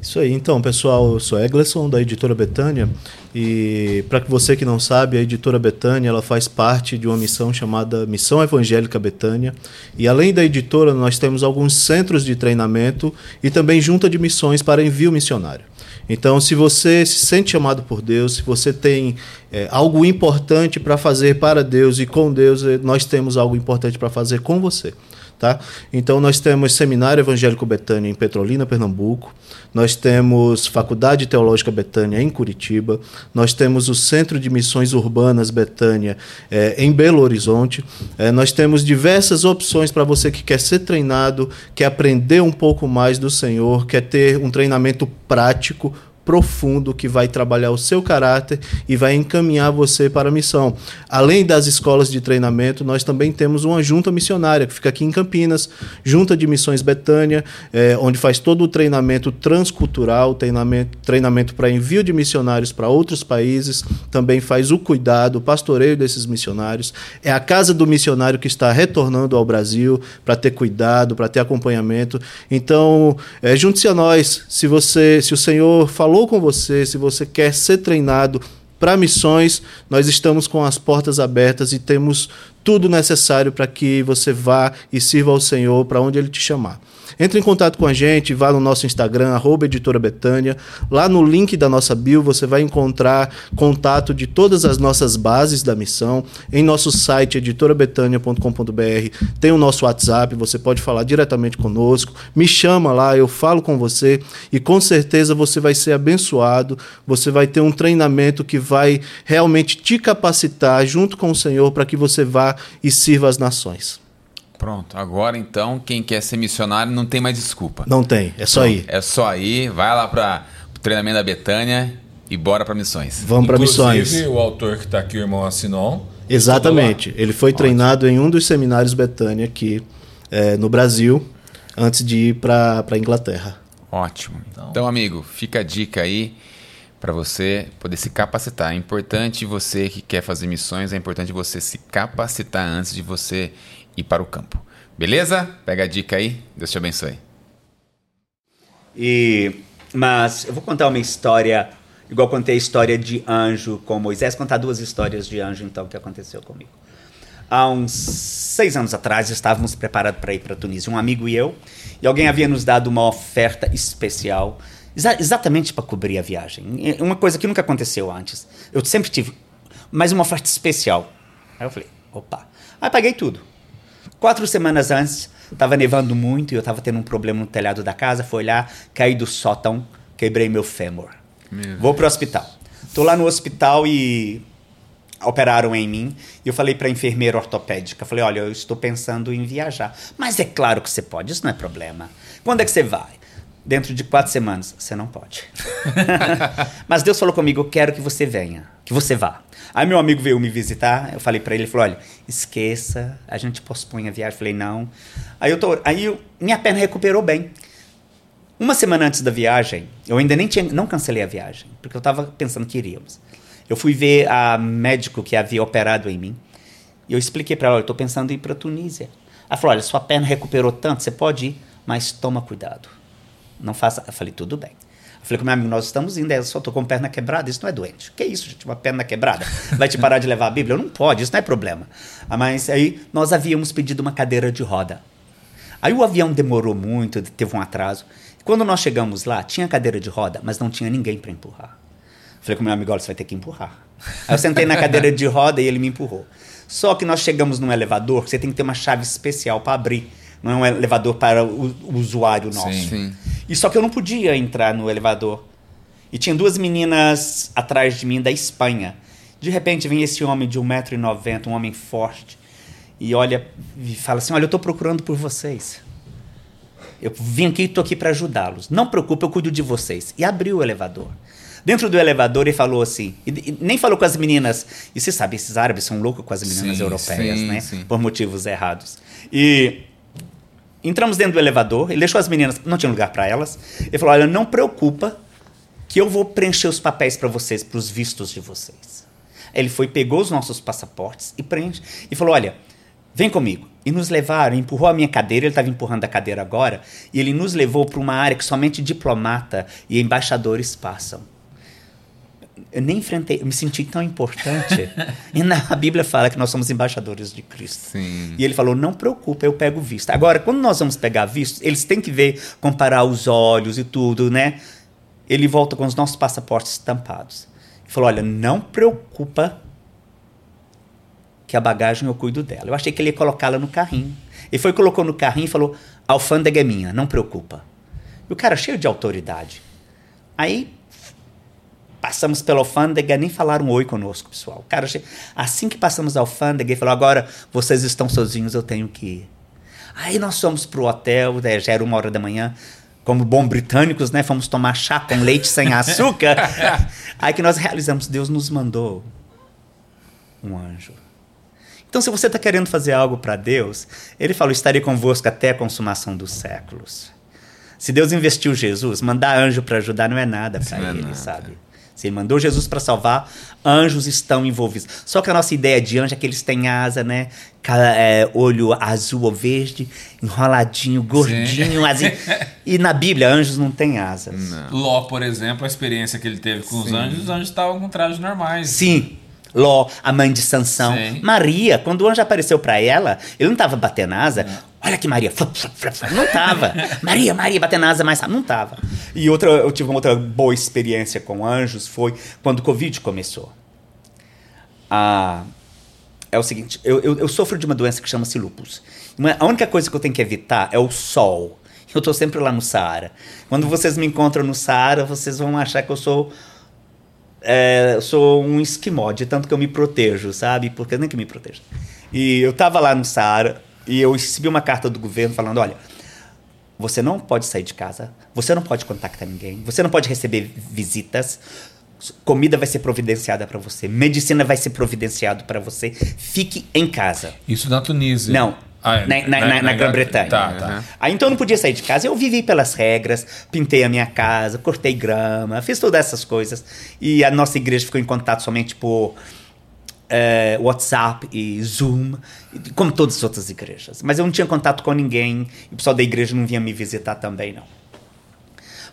Speaker 4: Isso aí, então, pessoal, eu sou Egleson, da editora Betânia, e para você que não sabe, a editora Betânia ela faz parte de uma missão chamada Missão Evangélica Betânia, e além da editora, nós temos alguns centros de treinamento e também junta de missões para envio missionário. Então, se você se sente chamado por Deus, se você tem é, algo importante para fazer para Deus e com Deus, é, nós temos algo importante para fazer com você. Tá? Então nós temos Seminário Evangélico Betânia em Petrolina, Pernambuco. Nós temos Faculdade Teológica Betânia em Curitiba. Nós temos o Centro de Missões Urbanas Betânia é, em Belo Horizonte. É, nós temos diversas opções para você que quer ser treinado, quer aprender um pouco mais do Senhor, quer ter um treinamento prático profundo que vai trabalhar o seu caráter e vai encaminhar você para a missão. Além das escolas de treinamento, nós também temos uma junta missionária que fica aqui em Campinas, Junta de Missões Betânia, é, onde faz todo o treinamento transcultural, treinamento, treinamento para envio de missionários para outros países, também faz o cuidado, o pastoreio desses missionários. É a casa do missionário que está retornando ao Brasil para ter cuidado, para ter acompanhamento. Então, é, junte-se a nós. Se você, se o Senhor falou falou com você, se você quer ser treinado para missões, nós estamos com as portas abertas e temos tudo necessário para que você vá e sirva ao Senhor para onde Ele te chamar. Entre em contato com a gente, vá no nosso Instagram, arroba editora Betânia. Lá no link da nossa bio você vai encontrar contato de todas as nossas bases da missão. Em nosso site, editorabetânia.com.br, tem o nosso WhatsApp, você pode falar diretamente conosco. Me chama lá, eu falo com você e com certeza você vai ser abençoado. Você vai ter um treinamento que vai realmente te capacitar junto com o Senhor para que você vá e sirva as nações.
Speaker 3: Pronto, agora então, quem quer ser missionário não tem mais desculpa.
Speaker 4: Não tem, é só ir.
Speaker 3: É só ir, vai lá para o treinamento da Betânia e bora para missões.
Speaker 4: Vamos para missões.
Speaker 2: o autor que está aqui, o irmão Assinon.
Speaker 4: Exatamente, ele foi Ótimo. treinado em um dos seminários Betânia aqui é, no Brasil, antes de ir para a Inglaterra.
Speaker 3: Ótimo. Então, então, amigo, fica a dica aí para você poder se capacitar. É importante você que quer fazer missões, é importante você se capacitar antes de você ir para o campo. Beleza? Pega a dica aí. Deus te abençoe.
Speaker 1: E, mas eu vou contar uma história, igual contei a história de anjo com Moisés, contar duas histórias de anjo então que aconteceu comigo. Há uns seis anos atrás estávamos preparados para ir para Tunísia, um amigo e eu, e alguém havia nos dado uma oferta especial, exa exatamente para cobrir a viagem. Uma coisa que nunca aconteceu antes. Eu sempre tive, mas uma oferta especial. Aí eu falei, opa. Aí paguei tudo. Quatro semanas antes, estava nevando muito e eu estava tendo um problema no telhado da casa. Fui olhar, caí do sótão, quebrei meu fêmur. Meu Vou para o hospital. Estou lá no hospital e operaram em mim. E eu falei para a enfermeira ortopédica, falei, olha, eu estou pensando em viajar. Mas é claro que você pode, isso não é problema. Quando é que você vai? Dentro de quatro semanas. Você não pode. [laughs] [laughs] Mas Deus falou comigo, eu quero que você venha, que você vá. Aí meu amigo veio me visitar, eu falei para ele, ele falou, olha, esqueça, a gente pospõe a viagem. Eu falei, não. Aí, eu tô, aí eu, minha perna recuperou bem. Uma semana antes da viagem, eu ainda nem tinha, não cancelei a viagem, porque eu estava pensando que iríamos. Eu fui ver a médico que havia operado em mim, e eu expliquei para ela, eu estou pensando em ir para Tunísia. Ela falou, olha, sua perna recuperou tanto, você pode ir, mas toma cuidado. Não faça. Eu falei, tudo bem. Falei com meu amigo, nós estamos indo, eu só estou com perna quebrada, isso não é doente. Que isso, gente, uma perna quebrada? Vai te parar de levar a Bíblia? Não pode, isso não é problema. Ah, mas aí nós havíamos pedido uma cadeira de roda. Aí o avião demorou muito, teve um atraso. Quando nós chegamos lá, tinha cadeira de roda, mas não tinha ninguém para empurrar. Falei com meu amigo, olha, você vai ter que empurrar. Aí eu sentei na cadeira de roda e ele me empurrou. Só que nós chegamos num elevador, você tem que ter uma chave especial para abrir. Não é um elevador para o, o usuário nosso.
Speaker 2: Sim.
Speaker 3: Sim.
Speaker 1: E só que eu não podia entrar no elevador. E tinha duas meninas atrás de mim da Espanha. De repente vem esse homem de 1,90m, um homem forte, e olha e fala assim: Olha, eu estou procurando por vocês. Eu vim aqui e estou aqui para ajudá-los. Não preocupe, eu cuido de vocês. E abriu o elevador. Dentro do elevador ele falou assim, e, e nem falou com as meninas. E você sabe, esses árabes são loucos com as meninas
Speaker 3: Sim,
Speaker 1: europeias,
Speaker 3: sim,
Speaker 1: né?
Speaker 3: sim.
Speaker 1: Por motivos errados. E entramos dentro do elevador, ele deixou as meninas, não tinha lugar para elas. Ele falou: Olha, não preocupa, que eu vou preencher os papéis para vocês, para os vistos de vocês. Ele foi, pegou os nossos passaportes e preenche. E falou: Olha, vem comigo. E nos levaram, empurrou a minha cadeira, ele estava empurrando a cadeira agora, e ele nos levou para uma área que somente diplomata e embaixadores passam. Eu nem enfrentei, eu me senti tão importante. [laughs] e na Bíblia fala que nós somos embaixadores de Cristo.
Speaker 3: Sim.
Speaker 1: E ele falou: não preocupa, eu pego visto. Agora, quando nós vamos pegar visto, eles têm que ver, comparar os olhos e tudo, né? Ele volta com os nossos passaportes estampados. Ele falou: olha, não preocupa que a bagagem eu cuido dela. Eu achei que ele ia colocá-la no carrinho. Ele foi, colocou no carrinho e falou: a alfândega é minha, não preocupa. E o cara cheio de autoridade. Aí Passamos pela alfândega, nem falaram um oi conosco, pessoal. O cara, assim que passamos a alfândega, ele falou: agora vocês estão sozinhos, eu tenho que ir. Aí nós fomos pro hotel, né, já era uma hora da manhã. Como bom britânicos, né? Fomos tomar chá com leite sem [laughs] açúcar. Aí que nós realizamos, Deus nos mandou um anjo. Então, se você está querendo fazer algo para Deus, ele falou: estarei convosco até a consumação dos séculos. Se Deus investiu Jesus, mandar anjo para ajudar não é nada para
Speaker 3: é
Speaker 1: ele,
Speaker 3: nada.
Speaker 1: sabe? Se ele mandou Jesus para salvar, anjos estão envolvidos. Só que a nossa ideia de anjo é que eles têm asa, né? É, olho azul ou verde, enroladinho, gordinho, [laughs] assim. E na Bíblia, anjos não têm asas.
Speaker 2: Ló, por exemplo, a experiência que ele teve com os anjos, os anjos estavam com trajes normais.
Speaker 1: Sim. Ló, a mãe de Sansão.
Speaker 2: Sim.
Speaker 1: Maria, quando o anjo apareceu para ela, ele não estava batendo asa. Olha que Maria. Não tava. [laughs] Maria, Maria, batendo asa mais rápido. Não tava. E outra, eu tive uma outra boa experiência com anjos foi quando o Covid começou. Ah, é o seguinte, eu, eu, eu sofro de uma doença que chama-se lupus. A única coisa que eu tenho que evitar é o sol. Eu estou sempre lá no Saara. Quando vocês me encontram no Saara, vocês vão achar que eu sou é, eu sou um esquimó, de tanto que eu me protejo, sabe? Porque nem que me protejo. E eu tava lá no Saara e eu recebi uma carta do governo falando: olha, você não pode sair de casa, você não pode contactar ninguém, você não pode receber visitas, comida vai ser providenciada para você, medicina vai ser providenciado para você, fique em casa.
Speaker 2: Isso na Tunísia.
Speaker 1: Não,
Speaker 2: Ah, é,
Speaker 1: na, na- na- na Grã-Bretanha.
Speaker 2: Tá, tá.
Speaker 1: Aí então eu não podia sair de casa. Eu vivi pelas regras, pintei a minha casa, cortei grama, fiz todas essas coisas. E a nossa igreja ficou em contato somente por eh, WhatsApp e Zoom, como todas as outras igrejas. Mas eu não tinha contato com ninguém, o pessoal da igreja não vinha me visitar também, não.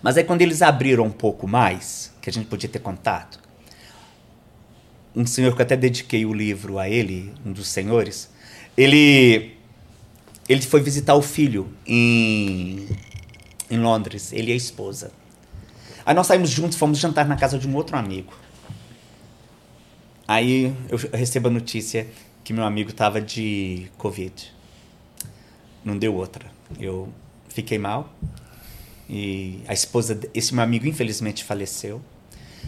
Speaker 1: Mas aí quando eles abriram um pouco mais, que a gente podia ter contato, um senhor que eu até dediquei o livro a ele, um dos senhores, ele ele foi visitar o filho em, em Londres, ele e a esposa. Aí nós saímos juntos, fomos jantar na casa de um outro amigo. Aí eu recebo a notícia que meu amigo estava de Covid. Não deu outra. Eu fiquei mal. E a esposa, esse meu amigo infelizmente faleceu.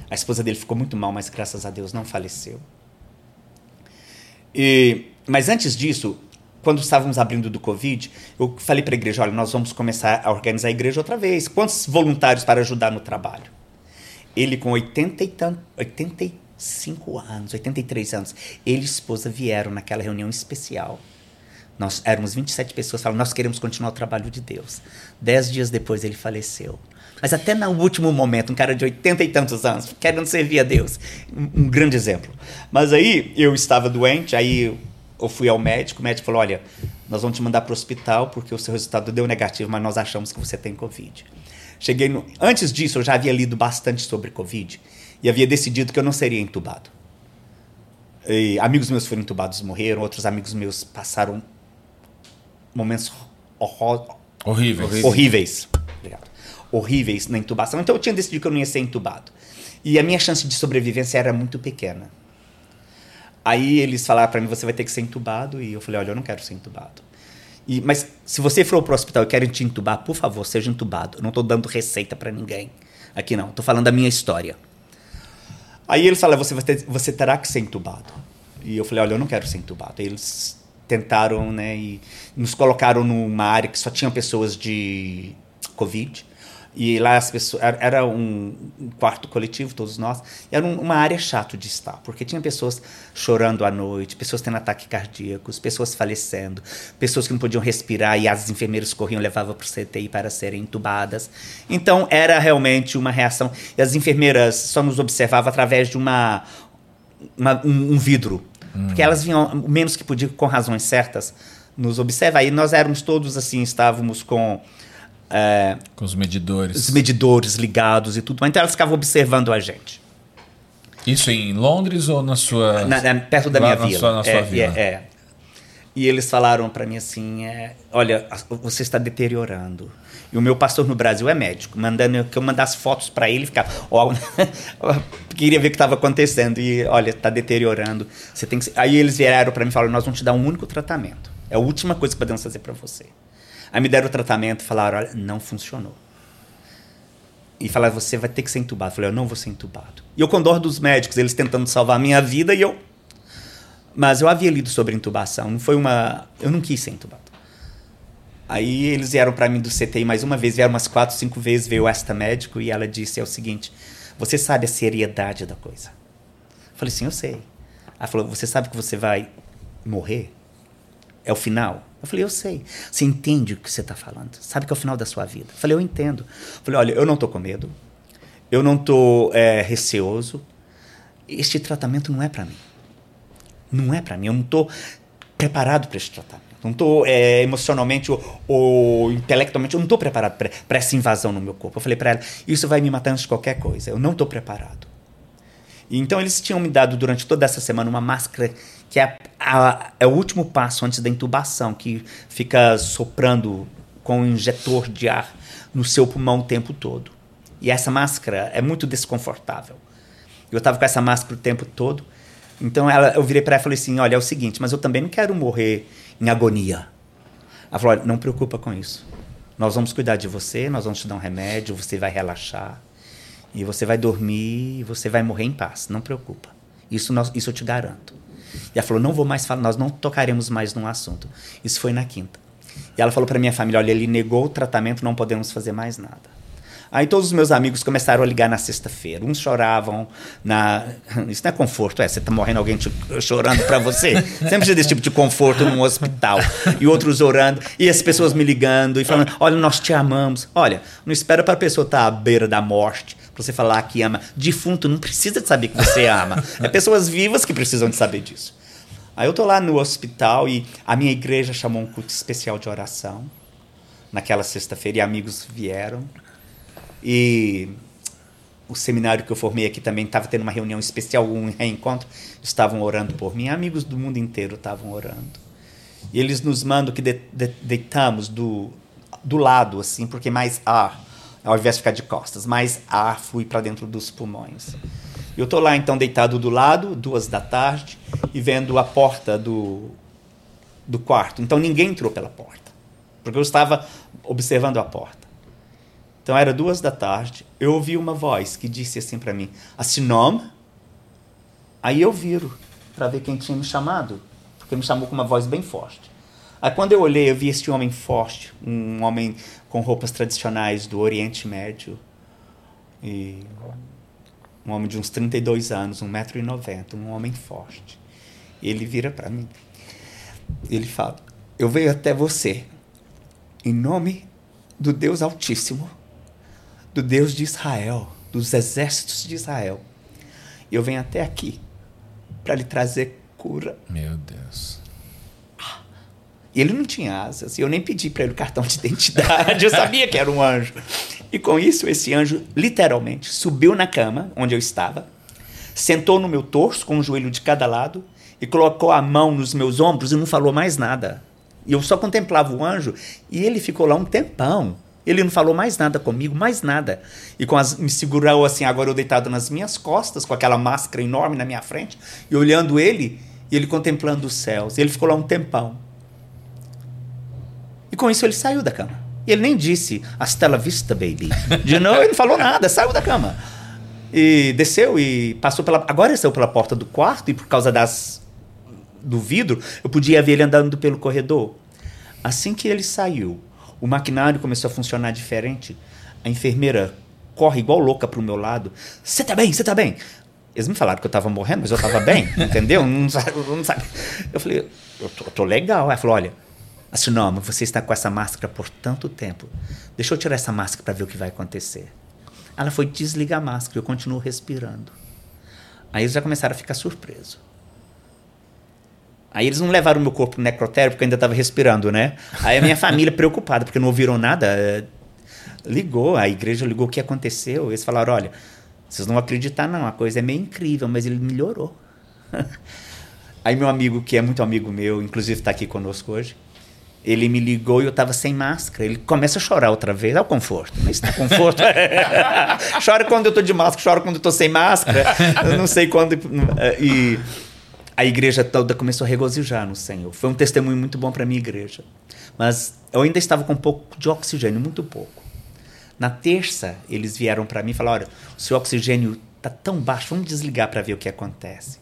Speaker 1: A esposa dele ficou muito mal, mas graças a Deus não faleceu. E, mas antes disso, quando estávamos abrindo do Covid, eu falei para a igreja: olha, nós vamos começar a organizar a igreja outra vez. Quantos voluntários para ajudar no trabalho? Ele, com 80 e tan- 85 anos, 83 anos, ele e esposa vieram naquela reunião especial. Nós éramos 27 pessoas falando, nós queremos continuar o trabalho de Deus. Dez dias depois ele faleceu. Mas até no último momento, um cara de 80 e tantos anos, querendo servir a Deus. Um, um grande exemplo. Mas aí eu estava doente, aí eu fui ao médico, o médico falou: olha, nós vamos te mandar para o hospital porque o seu resultado deu negativo, mas nós achamos que você tem Covid. Cheguei no... Antes disso, eu já havia lido bastante sobre Covid e havia decidido que eu não seria entubado. E amigos meus foram entubados e morreram, outros amigos meus passaram momentos horror...
Speaker 2: Horrível.
Speaker 1: horríveis. Obrigado. horríveis na intubação. Então eu tinha decidido que eu não ia ser intubado. E a minha chance de sobrevivência era muito pequena. Aí eles falaram para mim, você vai ter que ser intubado. E eu falei, olha, eu não quero ser intubado. E, mas se você for para o hospital e querem te intubar, por favor, seja intubado. Eu não estou dando receita para ninguém. Aqui não, estou falando da minha história. Aí eles falaram, você, ter, você terá que ser intubado. E eu falei, olha, eu não quero ser intubado. Aí eles tentaram, né, e nos colocaram numa área que só tinha pessoas de Covid. E lá as pessoas era um quarto coletivo, todos nós. Era uma área chata de estar, porque tinha pessoas chorando à noite, pessoas tendo ataques cardíacos, pessoas falecendo, pessoas que não podiam respirar e as enfermeiras corriam levavam para o CTI para serem entubadas. Então era realmente uma reação. E as enfermeiras só nos observavam através de uma, uma um, um, vidro, hum. porque elas vinham menos que podiam com razões certas nos observar. E nós éramos todos assim, estávamos com
Speaker 2: é, Com os medidores.
Speaker 1: Os medidores ligados e tudo. Então elas ficavam observando a gente.
Speaker 2: Isso em Londres ou na sua.
Speaker 1: Na, na, perto da minha
Speaker 2: na
Speaker 1: vila.
Speaker 2: Sua, na sua
Speaker 1: é,
Speaker 2: vila.
Speaker 1: É, é. E eles falaram para mim assim: é, olha, você está deteriorando. E o meu pastor no Brasil é médico, mandando que eu mandasse fotos para ele, ficava, [laughs] ó, queria ver o que estava acontecendo e olha, está deteriorando. Você tem que... Aí eles vieram para mim e falaram: nós vamos te dar um único tratamento. É a última coisa que podemos fazer para você. Aí me deram o tratamento falaram: olha, não funcionou. E falaram: você vai ter que ser entubado. Eu falei: eu não vou ser entubado. E eu com dor dos médicos, eles tentando salvar a minha vida e eu. Mas eu havia lido sobre intubação, não foi uma. Eu não quis ser entubado. Aí eles vieram para mim do CTI mais uma vez, vieram umas quatro, cinco vezes, veio esta médico e ela disse: é o seguinte, você sabe a seriedade da coisa? Eu falei: sim, eu sei. Ela falou: você sabe que você vai morrer? É o final? Eu falei, eu sei. Você entende o que você está falando? Sabe que é o final da sua vida? Eu falei, eu entendo. Eu falei, olha, eu não estou com medo. Eu não estou é, receoso. Este tratamento não é para mim. Não é para mim. Eu não estou preparado para este tratamento. Não estou é, emocionalmente ou, ou, intelectualmente, eu não estou preparado para essa invasão no meu corpo. Eu falei para ela, isso vai me matar antes de qualquer coisa. Eu não estou preparado. Então eles tinham me dado durante toda essa semana uma máscara que é, a, é o último passo antes da intubação, que fica soprando com um injetor de ar no seu pulmão o tempo todo. E essa máscara é muito desconfortável. Eu estava com essa máscara o tempo todo. Então ela, eu virei para ela e falei assim: olha, é o seguinte, mas eu também não quero morrer em agonia. Ela falou: olha, não preocupa com isso. Nós vamos cuidar de você, nós vamos te dar um remédio, você vai relaxar. E você vai dormir e você vai morrer em paz. Não preocupa. Isso, nós, isso eu te garanto. E ela falou: não vou mais falar, nós não tocaremos mais no assunto. Isso foi na quinta. E ela falou para minha família: olha, ele negou o tratamento, não podemos fazer mais nada. Aí todos os meus amigos começaram a ligar na sexta-feira. Uns choravam na. [laughs] Isso não é conforto, é? Você tá morrendo alguém te... chorando para você. Sempre precisa desse tipo de conforto num hospital. E outros orando. E as pessoas me ligando e falando: olha, nós te amamos. Olha, não espera para a pessoa estar tá à beira da morte para você falar que ama. Defunto não precisa de saber que você [laughs] ama. É pessoas vivas que precisam de saber disso. Aí eu tô lá no hospital e a minha igreja chamou um culto especial de oração naquela sexta-feira e amigos vieram. E o seminário que eu formei aqui também estava tendo uma reunião especial, um reencontro, estavam orando por mim. Amigos do mundo inteiro estavam orando. E eles nos mandam que de, de, deitamos do, do lado, assim, porque mais ar, ao invés de ficar de costas, mais ar flui para dentro dos pulmões. Eu estou lá então deitado do lado, duas da tarde, e vendo a porta do, do quarto. Então ninguém entrou pela porta, porque eu estava observando a porta. Então era duas da tarde, eu ouvi uma voz que disse assim para mim: Assinom? Aí eu viro para ver quem tinha me chamado, porque me chamou com uma voz bem forte. Aí quando eu olhei, eu vi este homem forte, um homem com roupas tradicionais do Oriente Médio, e um homem de uns 32 anos, 1,90m, um homem forte. Ele vira para mim. Ele fala: Eu venho até você, em nome do Deus Altíssimo do Deus de Israel, dos exércitos de Israel. E eu venho até aqui para lhe trazer cura.
Speaker 2: Meu Deus.
Speaker 1: E ele não tinha asas. E eu nem pedi para ele o cartão de identidade. Eu sabia que era um anjo. E com isso, esse anjo literalmente subiu na cama onde eu estava, sentou no meu torso com um joelho de cada lado e colocou a mão nos meus ombros e não falou mais nada. E eu só contemplava o anjo e ele ficou lá um tempão Ele não falou mais nada comigo, mais nada. E com as, me segurou assim, agora eu deitado nas minhas costas, com aquela máscara enorme na minha frente, e olhando ele, e ele contemplando os céus. Ele ficou lá um tempão. E com isso ele saiu da cama. E ele nem disse, hasta la vista, baby. De novo, ele não falou nada, saiu da cama. E desceu e passou pela. Agora ele saiu pela porta do quarto, e por causa das do vidro, eu podia ver ele andando pelo corredor. Assim que ele saiu, o maquinário começou a funcionar diferente. A enfermeira corre igual louca pro meu lado. Você tá bem? Você tá bem? Eles me falaram que eu tava morrendo, mas eu tava bem, [laughs] entendeu? Não não sabe. Eu falei, eu tô, eu tô legal. Ela falou, olha, assim, não, mas você está com essa máscara por tanto tempo. Deixa eu tirar essa máscara para ver o que vai acontecer. Ela foi desligar a máscara eu continuo respirando. Aí eles já começaram a ficar surpresos. Aí eles não levaram meu corpo pro necrotério porque eu ainda estava respirando, né? Aí a minha família [laughs] preocupada porque não ouviram nada, eh, ligou, a igreja ligou o que aconteceu. Eles falaram, olha, vocês não vão acreditar não, a coisa é meio incrível, mas ele melhorou. [laughs] Aí meu amigo, que é muito amigo meu, inclusive está aqui conosco hoje, ele me ligou e eu estava sem máscara. Ele começa a chorar outra vez. É o conforto. Mas está conforto. [laughs] chora quando eu estou de máscara, chora quando eu estou sem máscara. Eu não sei quando. E a igreja toda começou a regozijar no Senhor. Foi um testemunho muito bom para minha igreja. Mas eu ainda estava com um pouco de oxigênio, muito pouco. Na terça, eles vieram para mim e falaram: olha, o seu oxigênio está tão baixo, vamos desligar para ver o que acontece.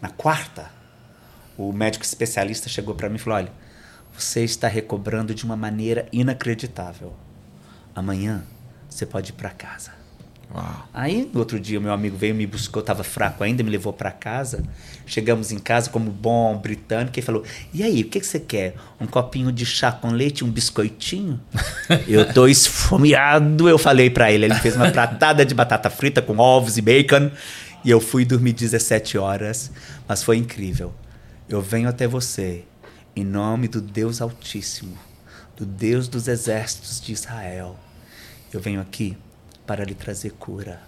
Speaker 1: Na quarta, o médico especialista chegou para mim e falou: olha, você está recobrando de uma maneira inacreditável. Amanhã você pode ir para casa. Uau. Aí, no outro dia, meu amigo veio me buscou, estava fraco ainda, me levou para casa. Chegamos em casa como bom britânico e falou: E aí, o que, que você quer? Um copinho de chá com leite, um biscoitinho? [laughs] eu tô esfomeado, eu falei para ele. Ele fez uma pratada de batata frita com ovos e bacon. E eu fui dormir 17 horas, mas foi incrível. Eu venho até você em nome do Deus Altíssimo, do Deus dos exércitos de Israel. Eu venho aqui para lhe trazer cura.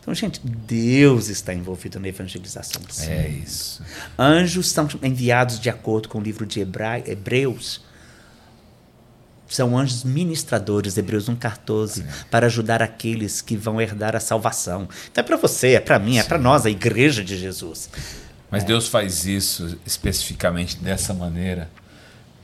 Speaker 1: Então, gente, Deus está envolvido na evangelização do Senhor.
Speaker 2: É isso.
Speaker 1: Anjos são enviados de acordo com o livro de Hebreus. São anjos ministradores, Hebreus 1,14, para ajudar aqueles que vão herdar a salvação. Então é para você, é para mim, é para nós, a igreja de Jesus.
Speaker 2: Mas é. Deus faz isso especificamente dessa maneira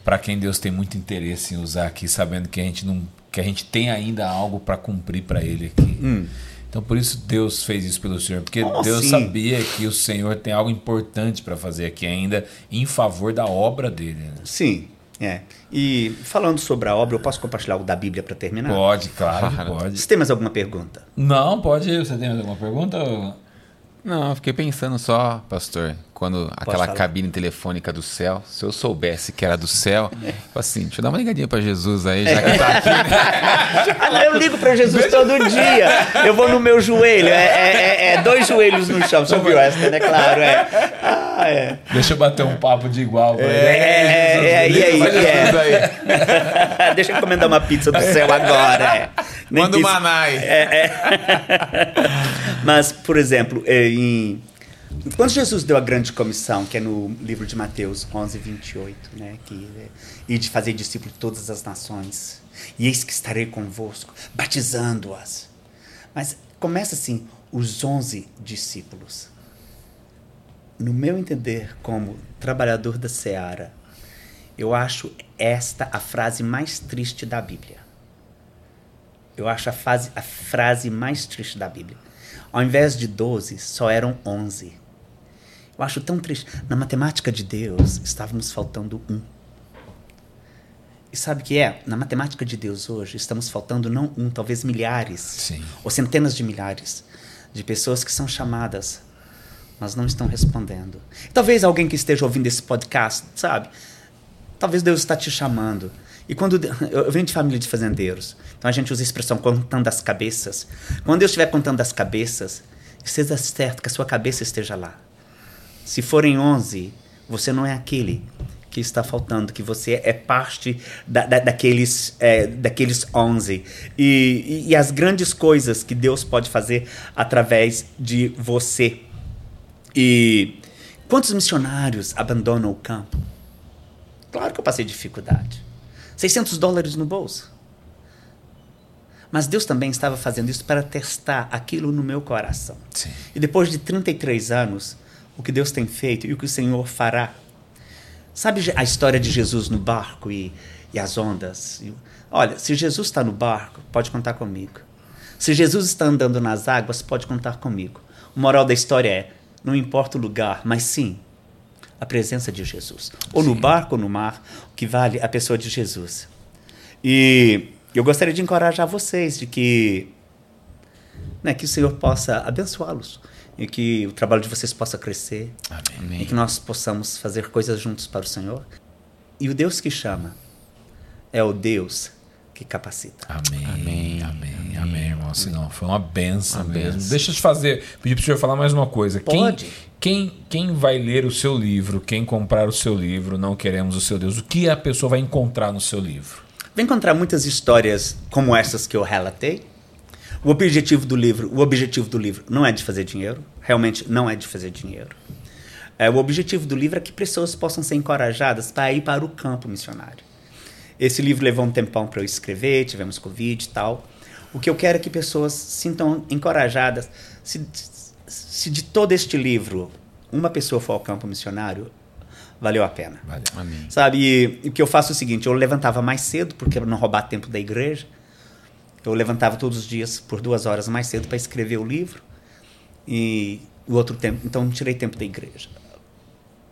Speaker 2: para quem Deus tem muito interesse em usar aqui, sabendo que a gente não que a gente tem ainda algo para cumprir para Ele aqui. Hum. Então por isso Deus fez isso pelo Senhor, porque Como Deus assim? sabia que o Senhor tem algo importante para fazer aqui ainda em favor da obra dele. Né?
Speaker 1: Sim, é. E falando sobre a obra, eu posso compartilhar algo da Bíblia para terminar?
Speaker 2: Pode, claro, [laughs] pode.
Speaker 1: Você tem mais alguma pergunta?
Speaker 2: Não, pode. Você tem mais alguma pergunta?
Speaker 3: Não, fiquei pensando só, pastor, quando aquela falar. cabine telefônica do céu, se eu soubesse que era do céu, [laughs] é. assim, deixa eu dar uma ligadinha para Jesus aí, já que tá aqui. Né? [laughs]
Speaker 1: eu ligo para Jesus todo dia. Eu vou no meu joelho, é, é, é, é dois joelhos no chão. Você ouviu essa, né? Claro, é.
Speaker 2: Ah, é. Deixa eu bater um papo de igual
Speaker 1: ele. É, é, é, e aí? É. [laughs] Deixa eu encomendar uma pizza do céu agora. É.
Speaker 2: Manda o Manai.
Speaker 1: É, é. Mas, por exemplo, em quando Jesus deu a grande comissão, que é no livro de Mateus 11, 28, né, que é, e de fazer discípulos de todas as nações, e eis que estarei convosco, batizando-as. Mas começa assim, os 11 discípulos. No meu entender, como trabalhador da seara, eu acho esta a frase mais triste da Bíblia. Eu acho a, fase, a frase mais triste da Bíblia. Ao invés de 12, só eram 11. Eu acho tão triste. Na matemática de Deus, estávamos faltando um. E sabe o que é? Na matemática de Deus hoje, estamos faltando não um, talvez milhares,
Speaker 2: Sim.
Speaker 1: ou centenas de milhares de pessoas que são chamadas, mas não estão respondendo. Talvez alguém que esteja ouvindo esse podcast, sabe? Talvez Deus está te chamando. E quando eu venho de família de fazendeiros, então a gente usa a expressão contando as cabeças. Quando Deus estiver contando as cabeças, esteja certo que a sua cabeça esteja lá. Se forem 11, você não é aquele que está faltando, que você é parte da, da, daqueles, é, daqueles 11. E, e, e as grandes coisas que Deus pode fazer através de você. E quantos missionários abandonam o campo? Claro que eu passei dificuldade. 600 dólares no bolso. Mas Deus também estava fazendo isso para testar aquilo no meu coração.
Speaker 2: Sim.
Speaker 1: E depois de 33 anos, o que Deus tem feito e o que o Senhor fará. Sabe a história de Jesus no barco e, e as ondas? Olha, se Jesus está no barco, pode contar comigo. Se Jesus está andando nas águas, pode contar comigo. O moral da história é: não importa o lugar, mas sim a presença de Jesus. Ou no barco ou no mar, o que vale a pessoa de Jesus. E eu gostaria de encorajar vocês de que, né, que o Senhor possa abençoá-los e que o trabalho de vocês possa crescer
Speaker 3: Amém.
Speaker 1: e que nós possamos fazer coisas juntos para o Senhor. E o Deus que chama é o Deus que capacita.
Speaker 2: Amém.
Speaker 3: Amém.
Speaker 2: Amém. Amém, irmão. Assim, não, foi uma benção
Speaker 3: Uma
Speaker 2: mesmo.
Speaker 3: benção.
Speaker 2: Deixa eu te fazer, pedir para o senhor falar mais uma coisa.
Speaker 1: Pode.
Speaker 2: Quem, quem, quem vai ler o seu livro, quem comprar o seu livro, não queremos o seu Deus, o que a pessoa vai encontrar no seu livro?
Speaker 1: Vai encontrar muitas histórias como essas que eu relatei. O objetivo do livro, o objetivo do livro não é de fazer dinheiro, realmente não é de fazer dinheiro. É, o objetivo do livro é que pessoas possam ser encorajadas para ir para o campo missionário. Esse livro levou um tempão para eu escrever, tivemos Covid e tal. O que eu quero é que pessoas sintam encorajadas. Se, se de todo este livro uma pessoa for ao campo missionário, valeu a pena.
Speaker 2: Valeu.
Speaker 3: Amém.
Speaker 1: Sabe, e o que eu faço é o seguinte, eu levantava mais cedo, porque não roubar tempo da igreja. Eu levantava todos os dias por duas horas mais cedo para escrever o livro. E o outro tempo, então não tirei tempo da igreja.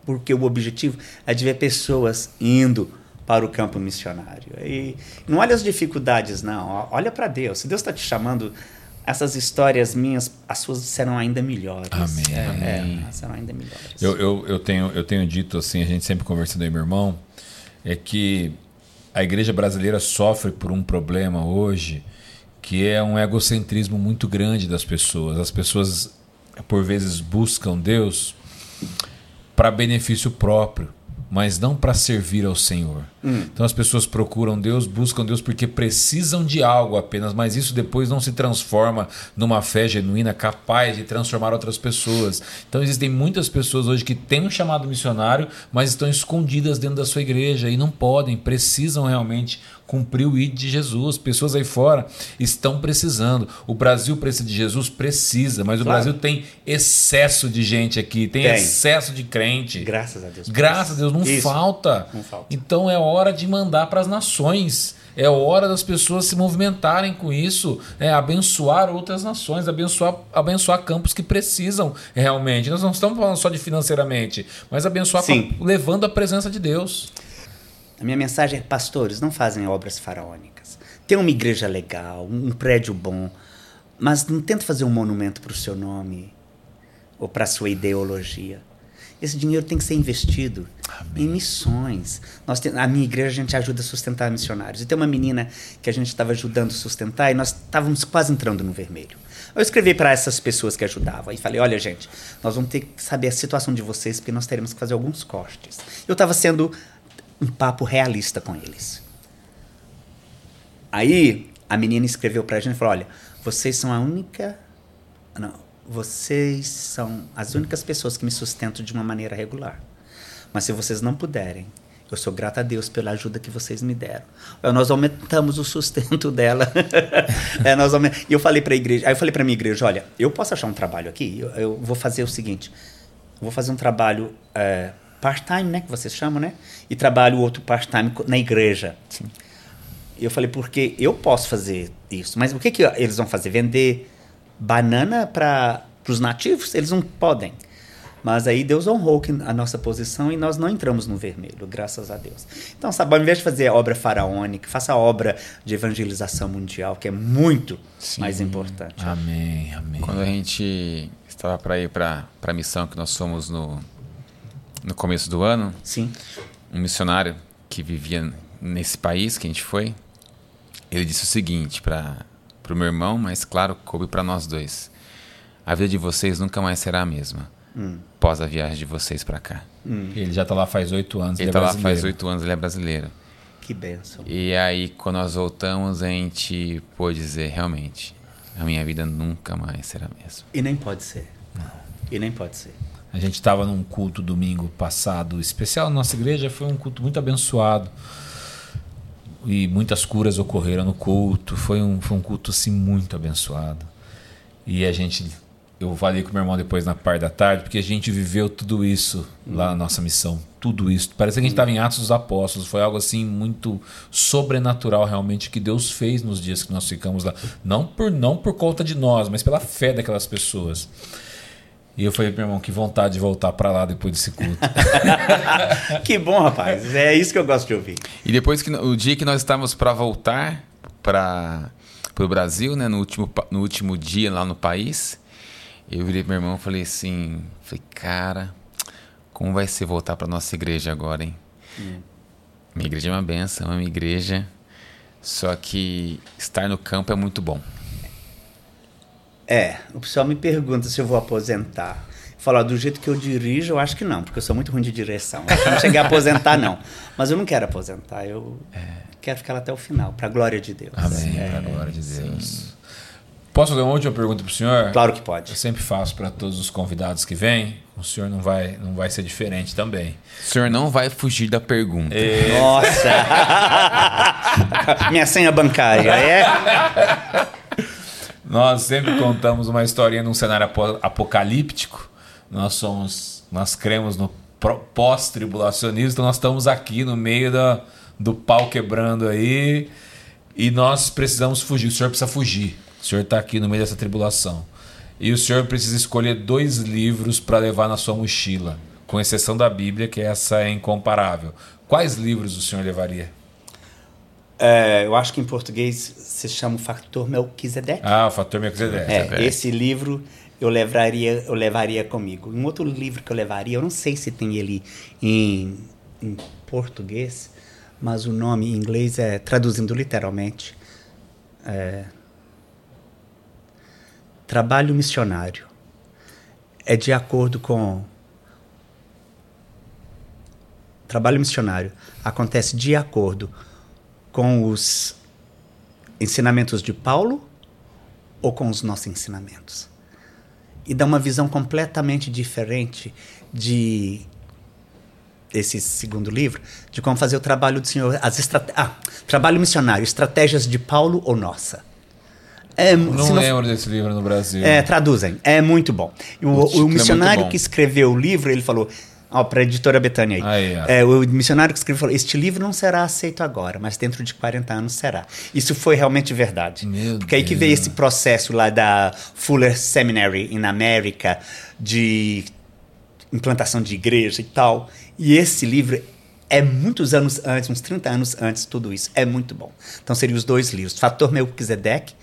Speaker 1: Porque o objetivo é de ver pessoas indo para o campo missionário. E não olha as dificuldades, não. Olha para Deus. Se Deus está te chamando, essas histórias minhas, as suas serão ainda melhores.
Speaker 2: Amém,
Speaker 1: É,
Speaker 2: amém.
Speaker 1: é, serão ainda melhores.
Speaker 2: Eu, eu, eu, tenho, eu tenho dito assim, a gente sempre conversando aí, meu irmão, é que a igreja brasileira sofre por um problema hoje que é um egocentrismo muito grande das pessoas. As pessoas, por vezes, buscam Deus para benefício próprio, mas não para servir ao Senhor. Então as pessoas procuram Deus, buscam Deus porque precisam de algo apenas, mas isso depois não se transforma numa fé genuína capaz de transformar outras pessoas. Então existem muitas pessoas hoje que têm um chamado missionário, mas estão escondidas dentro da sua igreja e não podem, precisam realmente cumprir o ID de Jesus. Pessoas aí fora estão precisando. O Brasil precisa de Jesus? Precisa, mas o
Speaker 1: Claro.
Speaker 2: Brasil tem excesso de gente aqui, tem,
Speaker 1: Tem.
Speaker 2: excesso de crente.
Speaker 1: Graças a Deus.
Speaker 2: Graças a. Deus, não
Speaker 1: Isso.
Speaker 2: falta.
Speaker 1: Não falta.
Speaker 2: Então é hora de mandar para as nações. É hora das pessoas se movimentarem com isso, é abençoar outras nações, abençoar, abençoar campos que precisam realmente. Nós não estamos falando só de financeiramente, mas abençoar com levando a presença de Deus.
Speaker 1: A minha mensagem é: pastores, não fazem obras faraônicas. Tem uma igreja legal, um prédio bom, mas não tenta fazer um monumento para o seu nome ou para a sua ideologia. Esse dinheiro tem que ser investido em missões. Nós tem, a minha igreja a gente ajuda a sustentar missionários. E tem uma menina que a gente estava ajudando a sustentar e nós estávamos quase entrando no vermelho. Eu escrevi para essas pessoas que ajudavam e falei: olha, gente, nós vamos ter que saber a situação de vocês porque nós teremos que fazer alguns cortes. Eu estava sendo um papo realista com eles. Aí a menina escreveu pra gente e falou: Olha, vocês são a única. Não, vocês são as únicas pessoas que me sustentam de uma maneira regular. Mas se vocês não puderem, eu sou grata a Deus pela ajuda que vocês me deram. Nós aumentamos o sustento dela. [laughs] É, nós aument... E eu falei para a igreja, aí eu falei para minha igreja, olha, eu posso achar um trabalho aqui. Eu, eu vou fazer o seguinte, vou fazer um trabalho é, part-time, né, que vocês chamam, né? E trabalho outro part-time na igreja. E eu falei, porque eu posso fazer isso, mas o que, que eles vão fazer? Vender banana para os nativos? Eles não podem. Mas aí Deus honrou a nossa posição e nós não entramos no vermelho, graças a Deus. Então, sabe, ao invés de fazer obra faraônica, faça a obra de evangelização mundial, que é muito mais importante.
Speaker 2: Amém, amém.
Speaker 3: Quando a gente estava para ir para a missão que nós fomos no, no começo do ano,
Speaker 1: Sim.
Speaker 3: um missionário que vivia nesse país que a gente foi, ele disse o seguinte para o meu irmão, mas claro, coube para nós dois. A vida de vocês nunca mais será a mesma após a viagem de vocês para cá.
Speaker 2: Ele já está lá faz oito anos.
Speaker 3: Ele
Speaker 2: é
Speaker 3: está lá faz
Speaker 2: brasileiro.
Speaker 3: oito anos, ele é brasileiro.
Speaker 1: Que bênção.
Speaker 3: E aí, quando nós voltamos, a gente pôde dizer, realmente, a minha vida nunca mais será a mesma.
Speaker 1: E nem pode ser. E nem pode ser.
Speaker 2: A gente estava num culto domingo passado especial na nossa igreja, foi um culto muito abençoado. e muitas curas ocorreram no culto. Foi um, foi um culto assim muito abençoado. E a gente eu falei com meu irmão depois na parte da tarde, porque a gente viveu tudo isso lá na nossa missão. Tudo isso. Parece que a gente estava em Atos dos Apóstolos. Foi algo assim muito sobrenatural realmente que Deus fez nos dias que nós ficamos lá. Não por, não por conta de nós, mas pela fé daquelas pessoas. E eu falei pro meu irmão, que vontade de voltar para lá depois desse culto. [laughs]
Speaker 1: que bom, rapaz. É isso que eu gosto de ouvir.
Speaker 3: E depois que o dia que nós estávamos para voltar para o Brasil, né, no último, no último dia lá no país, eu virei pro meu irmão e falei assim, falei, cara, como vai ser voltar para nossa igreja agora, hein? Hum. Minha igreja é uma benção, é uma igreja, só que estar no campo é muito bom.
Speaker 1: É, o pessoal me pergunta se eu vou aposentar. Falar do jeito que eu dirijo, eu acho que não, porque eu sou muito ruim de direção. Eu não cheguei a aposentar, não. Mas eu não quero aposentar, eu é. quero ficar lá até o final, para a glória de Deus.
Speaker 2: Amém, é, para a glória de Deus. Sim. Posso fazer uma última pergunta para o senhor?
Speaker 1: Claro que pode.
Speaker 2: Eu sempre faço para todos os convidados que vêm. O senhor não vai, não vai ser diferente também.
Speaker 3: O senhor não vai fugir da pergunta.
Speaker 1: E... Nossa! [laughs] Minha senha bancária, é?
Speaker 2: Nós sempre contamos uma historinha num cenário apocalíptico. Nós somos, nós cremos no pós-tribulacionismo, então nós estamos aqui no meio do pau quebrando aí e nós precisamos fugir. O senhor precisa fugir. O senhor está aqui no meio dessa tribulação. E o senhor precisa escolher dois livros para levar na sua mochila, com exceção da Bíblia, que essa é incomparável. Quais livros o senhor levaria?
Speaker 1: É, eu acho que em português se chama o Fator Melquisedeque.
Speaker 2: Ah, o Fator Melquisedeque.
Speaker 1: É, esse livro eu levaria, eu levaria comigo. Um outro livro que eu levaria, eu não sei se tem ele em, em português, mas o nome em inglês é, traduzindo literalmente, é, trabalho missionário é de acordo com. Trabalho missionário acontece de acordo com os ensinamentos de Paulo ou com os nossos ensinamentos. E dá uma visão completamente diferente de esse segundo livro, de como fazer o trabalho do Senhor, as estrate... ah, trabalho missionário, estratégias de Paulo ou nossa.
Speaker 2: É, não lembro não... desse livro no Brasil.
Speaker 1: É, traduzem. É muito bom. O, o, o missionário é bom. que escreveu o livro, ele falou. Ó, para a editora Betânia aí. aí é. o missionário que escreveu falou: Este livro não será aceito agora, mas dentro de 40 anos será. Isso foi realmente verdade. Meu Porque Deus. aí que veio esse processo lá da Fuller Seminary na América de implantação de igreja e tal. E esse livro é muitos anos antes, uns 30 anos antes, tudo isso. É muito bom. Então seriam os dois livros: Fator Melquisedeque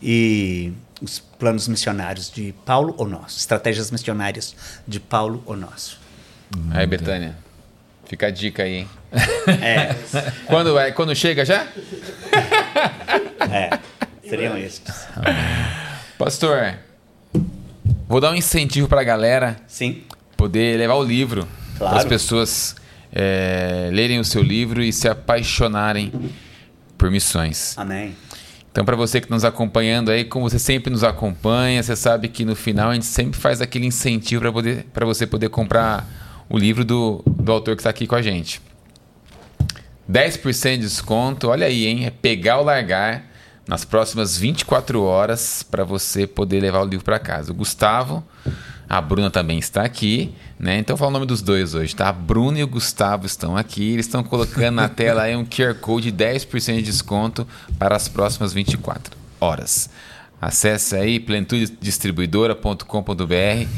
Speaker 1: e os planos missionários de Paulo ou nosso, estratégias missionárias de Paulo ou nosso.
Speaker 3: Aí, Betânia, fica a dica aí, hein? [laughs]
Speaker 1: É.
Speaker 3: quando, é, quando chega já? [laughs]
Speaker 1: É, seriam estes.
Speaker 3: Pastor, vou dar um incentivo para a galera
Speaker 1: Sim.
Speaker 3: poder levar o livro claro. para as pessoas é, lerem o seu livro e se apaixonarem por missões.
Speaker 1: Amém.
Speaker 3: Então, para você que está nos acompanhando aí, como você sempre nos acompanha, você sabe que no final a gente sempre faz aquele incentivo para você poder comprar o livro do, do autor que está aqui com a gente. 10% de desconto, olha aí, hein? É pegar ou largar nas próximas 24 horas para você poder levar o livro para casa. O Gustavo a Bruna também está aqui, né? Então fala o nome dos dois hoje, tá? A Bruna e o Gustavo estão aqui. Eles estão colocando na tela aí um QR Code de 10% de desconto para as próximas 24 horas. Acesse aí plentudedistribuidora.com.br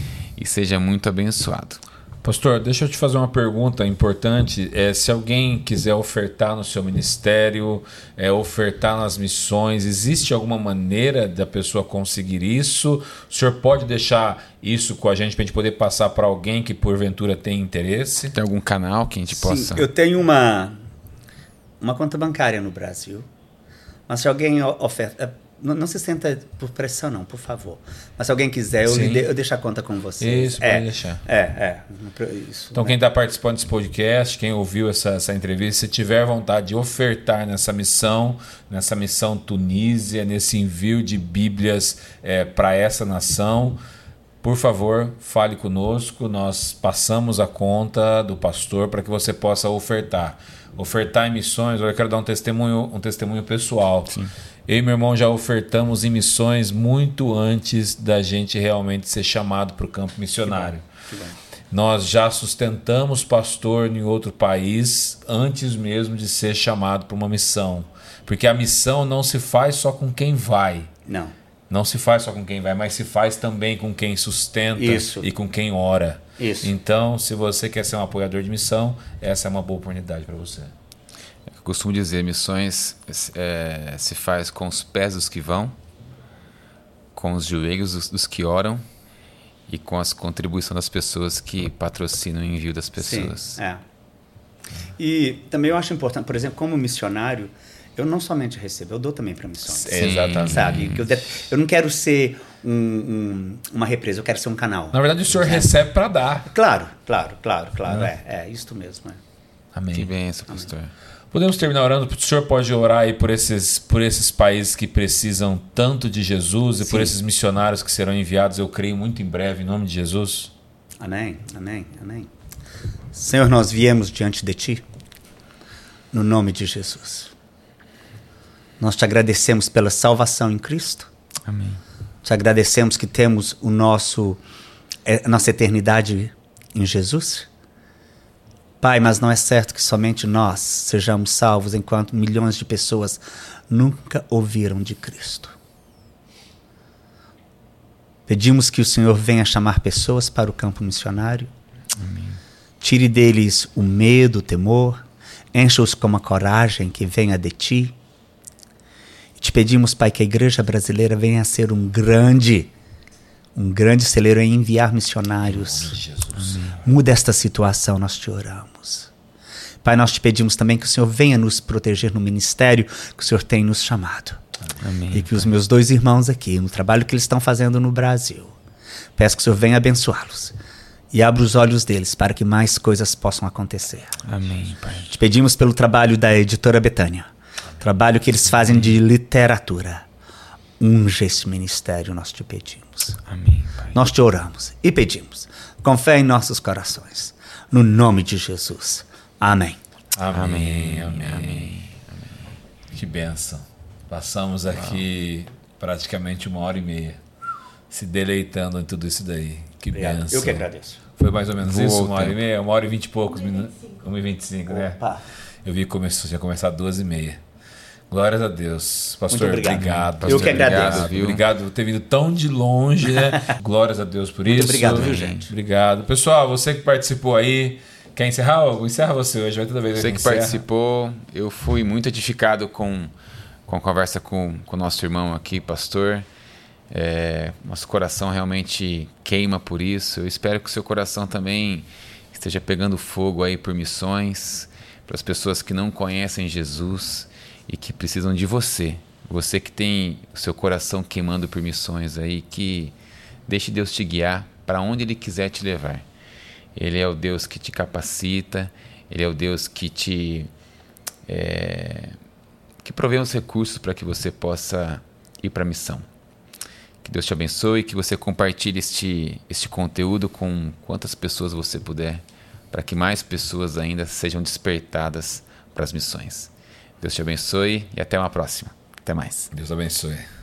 Speaker 3: e seja muito abençoado.
Speaker 2: Pastor, deixa eu te fazer uma pergunta importante. É, se alguém quiser ofertar no seu ministério, é, ofertar nas missões, existe alguma maneira da pessoa conseguir isso? O senhor pode deixar isso com a gente para a gente poder passar para alguém que porventura tem interesse?
Speaker 3: Tem algum canal que a gente
Speaker 1: Sim,
Speaker 3: possa.
Speaker 1: Eu tenho uma, uma conta bancária no Brasil. Mas se alguém oferta não, não, se senta por pressão, não, por favor. Mas se alguém quiser, eu, de, eu deixo a conta com você.
Speaker 2: Isso, é, pode deixar.
Speaker 1: É, é. Isso,
Speaker 2: então, né? quem está participando desse podcast, quem ouviu essa, essa entrevista, se tiver vontade de ofertar nessa missão, nessa missão Tunísia, nesse envio de Bíblias é, para essa nação, por favor, fale conosco. Nós passamos a conta do pastor para que você possa ofertar. Ofertar em missões, eu quero dar um testemunho, um testemunho pessoal. Sim. Eu e meu irmão já ofertamos em missões muito antes da gente realmente ser chamado para o campo missionário. Que bom, que bom. Nós já sustentamos pastor em outro país antes mesmo de ser chamado para uma missão. Porque a missão não se faz só com quem vai.
Speaker 1: Não.
Speaker 2: Não se faz só com quem vai, mas se faz também com quem sustenta
Speaker 1: Isso.
Speaker 2: e com quem ora.
Speaker 1: Isso.
Speaker 2: Então, se você quer ser um apoiador de missão, essa é uma boa oportunidade para você.
Speaker 3: Eu costumo dizer, missões é, se faz com os pés dos que vão, com os joelhos dos, dos que oram e com as contribuições das pessoas que patrocinam o envio das pessoas.
Speaker 1: Sim, é. E também eu acho importante, por exemplo, como missionário, eu não somente recebo, eu dou também para missões.
Speaker 2: Sim. Exatamente.
Speaker 1: Sabe? Eu, eu não quero ser um, um, uma represa, eu quero ser um canal.
Speaker 2: Na verdade, o senhor recebe para dar.
Speaker 1: Claro, claro, claro, claro. É, é, é isso mesmo. É.
Speaker 3: Amém. Que benção, pastor.
Speaker 2: Podemos terminar orando? O senhor pode orar aí por esses, por esses países que precisam tanto de Jesus e Sim. por esses missionários que serão enviados, eu creio, muito em breve, em nome de Jesus?
Speaker 1: Amém, amém, amém. Senhor, nós viemos diante de Ti, no nome de Jesus. Nós te agradecemos pela salvação em Cristo.
Speaker 3: Amém.
Speaker 1: Te agradecemos que temos o nosso, a nossa eternidade em Jesus. Pai, mas não é certo que somente nós sejamos salvos enquanto milhões de pessoas nunca ouviram de Cristo. Pedimos que o Senhor venha chamar pessoas para o campo missionário.
Speaker 3: Amém.
Speaker 1: Tire deles o medo, o temor, encha-os com uma coragem que venha de ti. E te pedimos, Pai, que a igreja brasileira venha a ser um grande um grande celeiro em enviar missionários. Muda esta situação, nós te oramos. Pai, nós te pedimos também que o Senhor venha nos proteger no ministério que o Senhor tem nos chamado.
Speaker 3: Amém,
Speaker 1: e que pai. os meus dois irmãos aqui, no trabalho que eles estão fazendo no Brasil, peço que o Senhor venha abençoá-los e abra os olhos deles para que mais coisas possam acontecer.
Speaker 3: Amém, Pai.
Speaker 1: Te pedimos pelo trabalho da editora Betânia, trabalho que eles fazem de literatura. Unge esse ministério, nós te pedimos.
Speaker 3: Amém, pai.
Speaker 1: Nós te oramos e pedimos, com fé em nossos corações, no nome de Jesus. Amém.
Speaker 2: Amém, amém, amém. amém. Que benção. Passamos aqui Uau. praticamente uma hora e meia se deleitando em tudo isso daí. Que benção.
Speaker 1: Eu que agradeço.
Speaker 2: Foi mais ou menos isso? Uma hora e meia? Uma hora e vinte e poucos minutos? Uma e vinte e cinco, né? Eu vi que começou, tinha começado duas e meia. Glórias a Deus. Pastor,
Speaker 1: Muito obrigado.
Speaker 2: obrigado pastor,
Speaker 1: Eu que agradeço.
Speaker 2: Obrigado, viu? obrigado por ter vindo tão de longe, né? [laughs] Glórias a Deus por
Speaker 1: Muito
Speaker 2: isso.
Speaker 1: obrigado, viu, gente?
Speaker 2: Obrigado. Pessoal, você que participou aí, quer encerrar? Encerra você hoje, vai toda vez.
Speaker 3: Você que
Speaker 2: encerra.
Speaker 3: participou, eu fui muito edificado com, com a conversa com o nosso irmão aqui, pastor. É, nosso coração realmente queima por isso. Eu espero que o seu coração também esteja pegando fogo aí por missões, para as pessoas que não conhecem Jesus e que precisam de você. Você que tem o seu coração queimando por missões aí, que deixe Deus te guiar para onde Ele quiser te levar. Ele é o Deus que te capacita, Ele é o Deus que te. É, que provê os recursos para que você possa ir para a missão. Que Deus te abençoe, que você compartilhe este, este conteúdo com quantas pessoas você puder, para que mais pessoas ainda sejam despertadas para as missões. Deus te abençoe e até uma próxima. Até mais.
Speaker 2: Deus abençoe.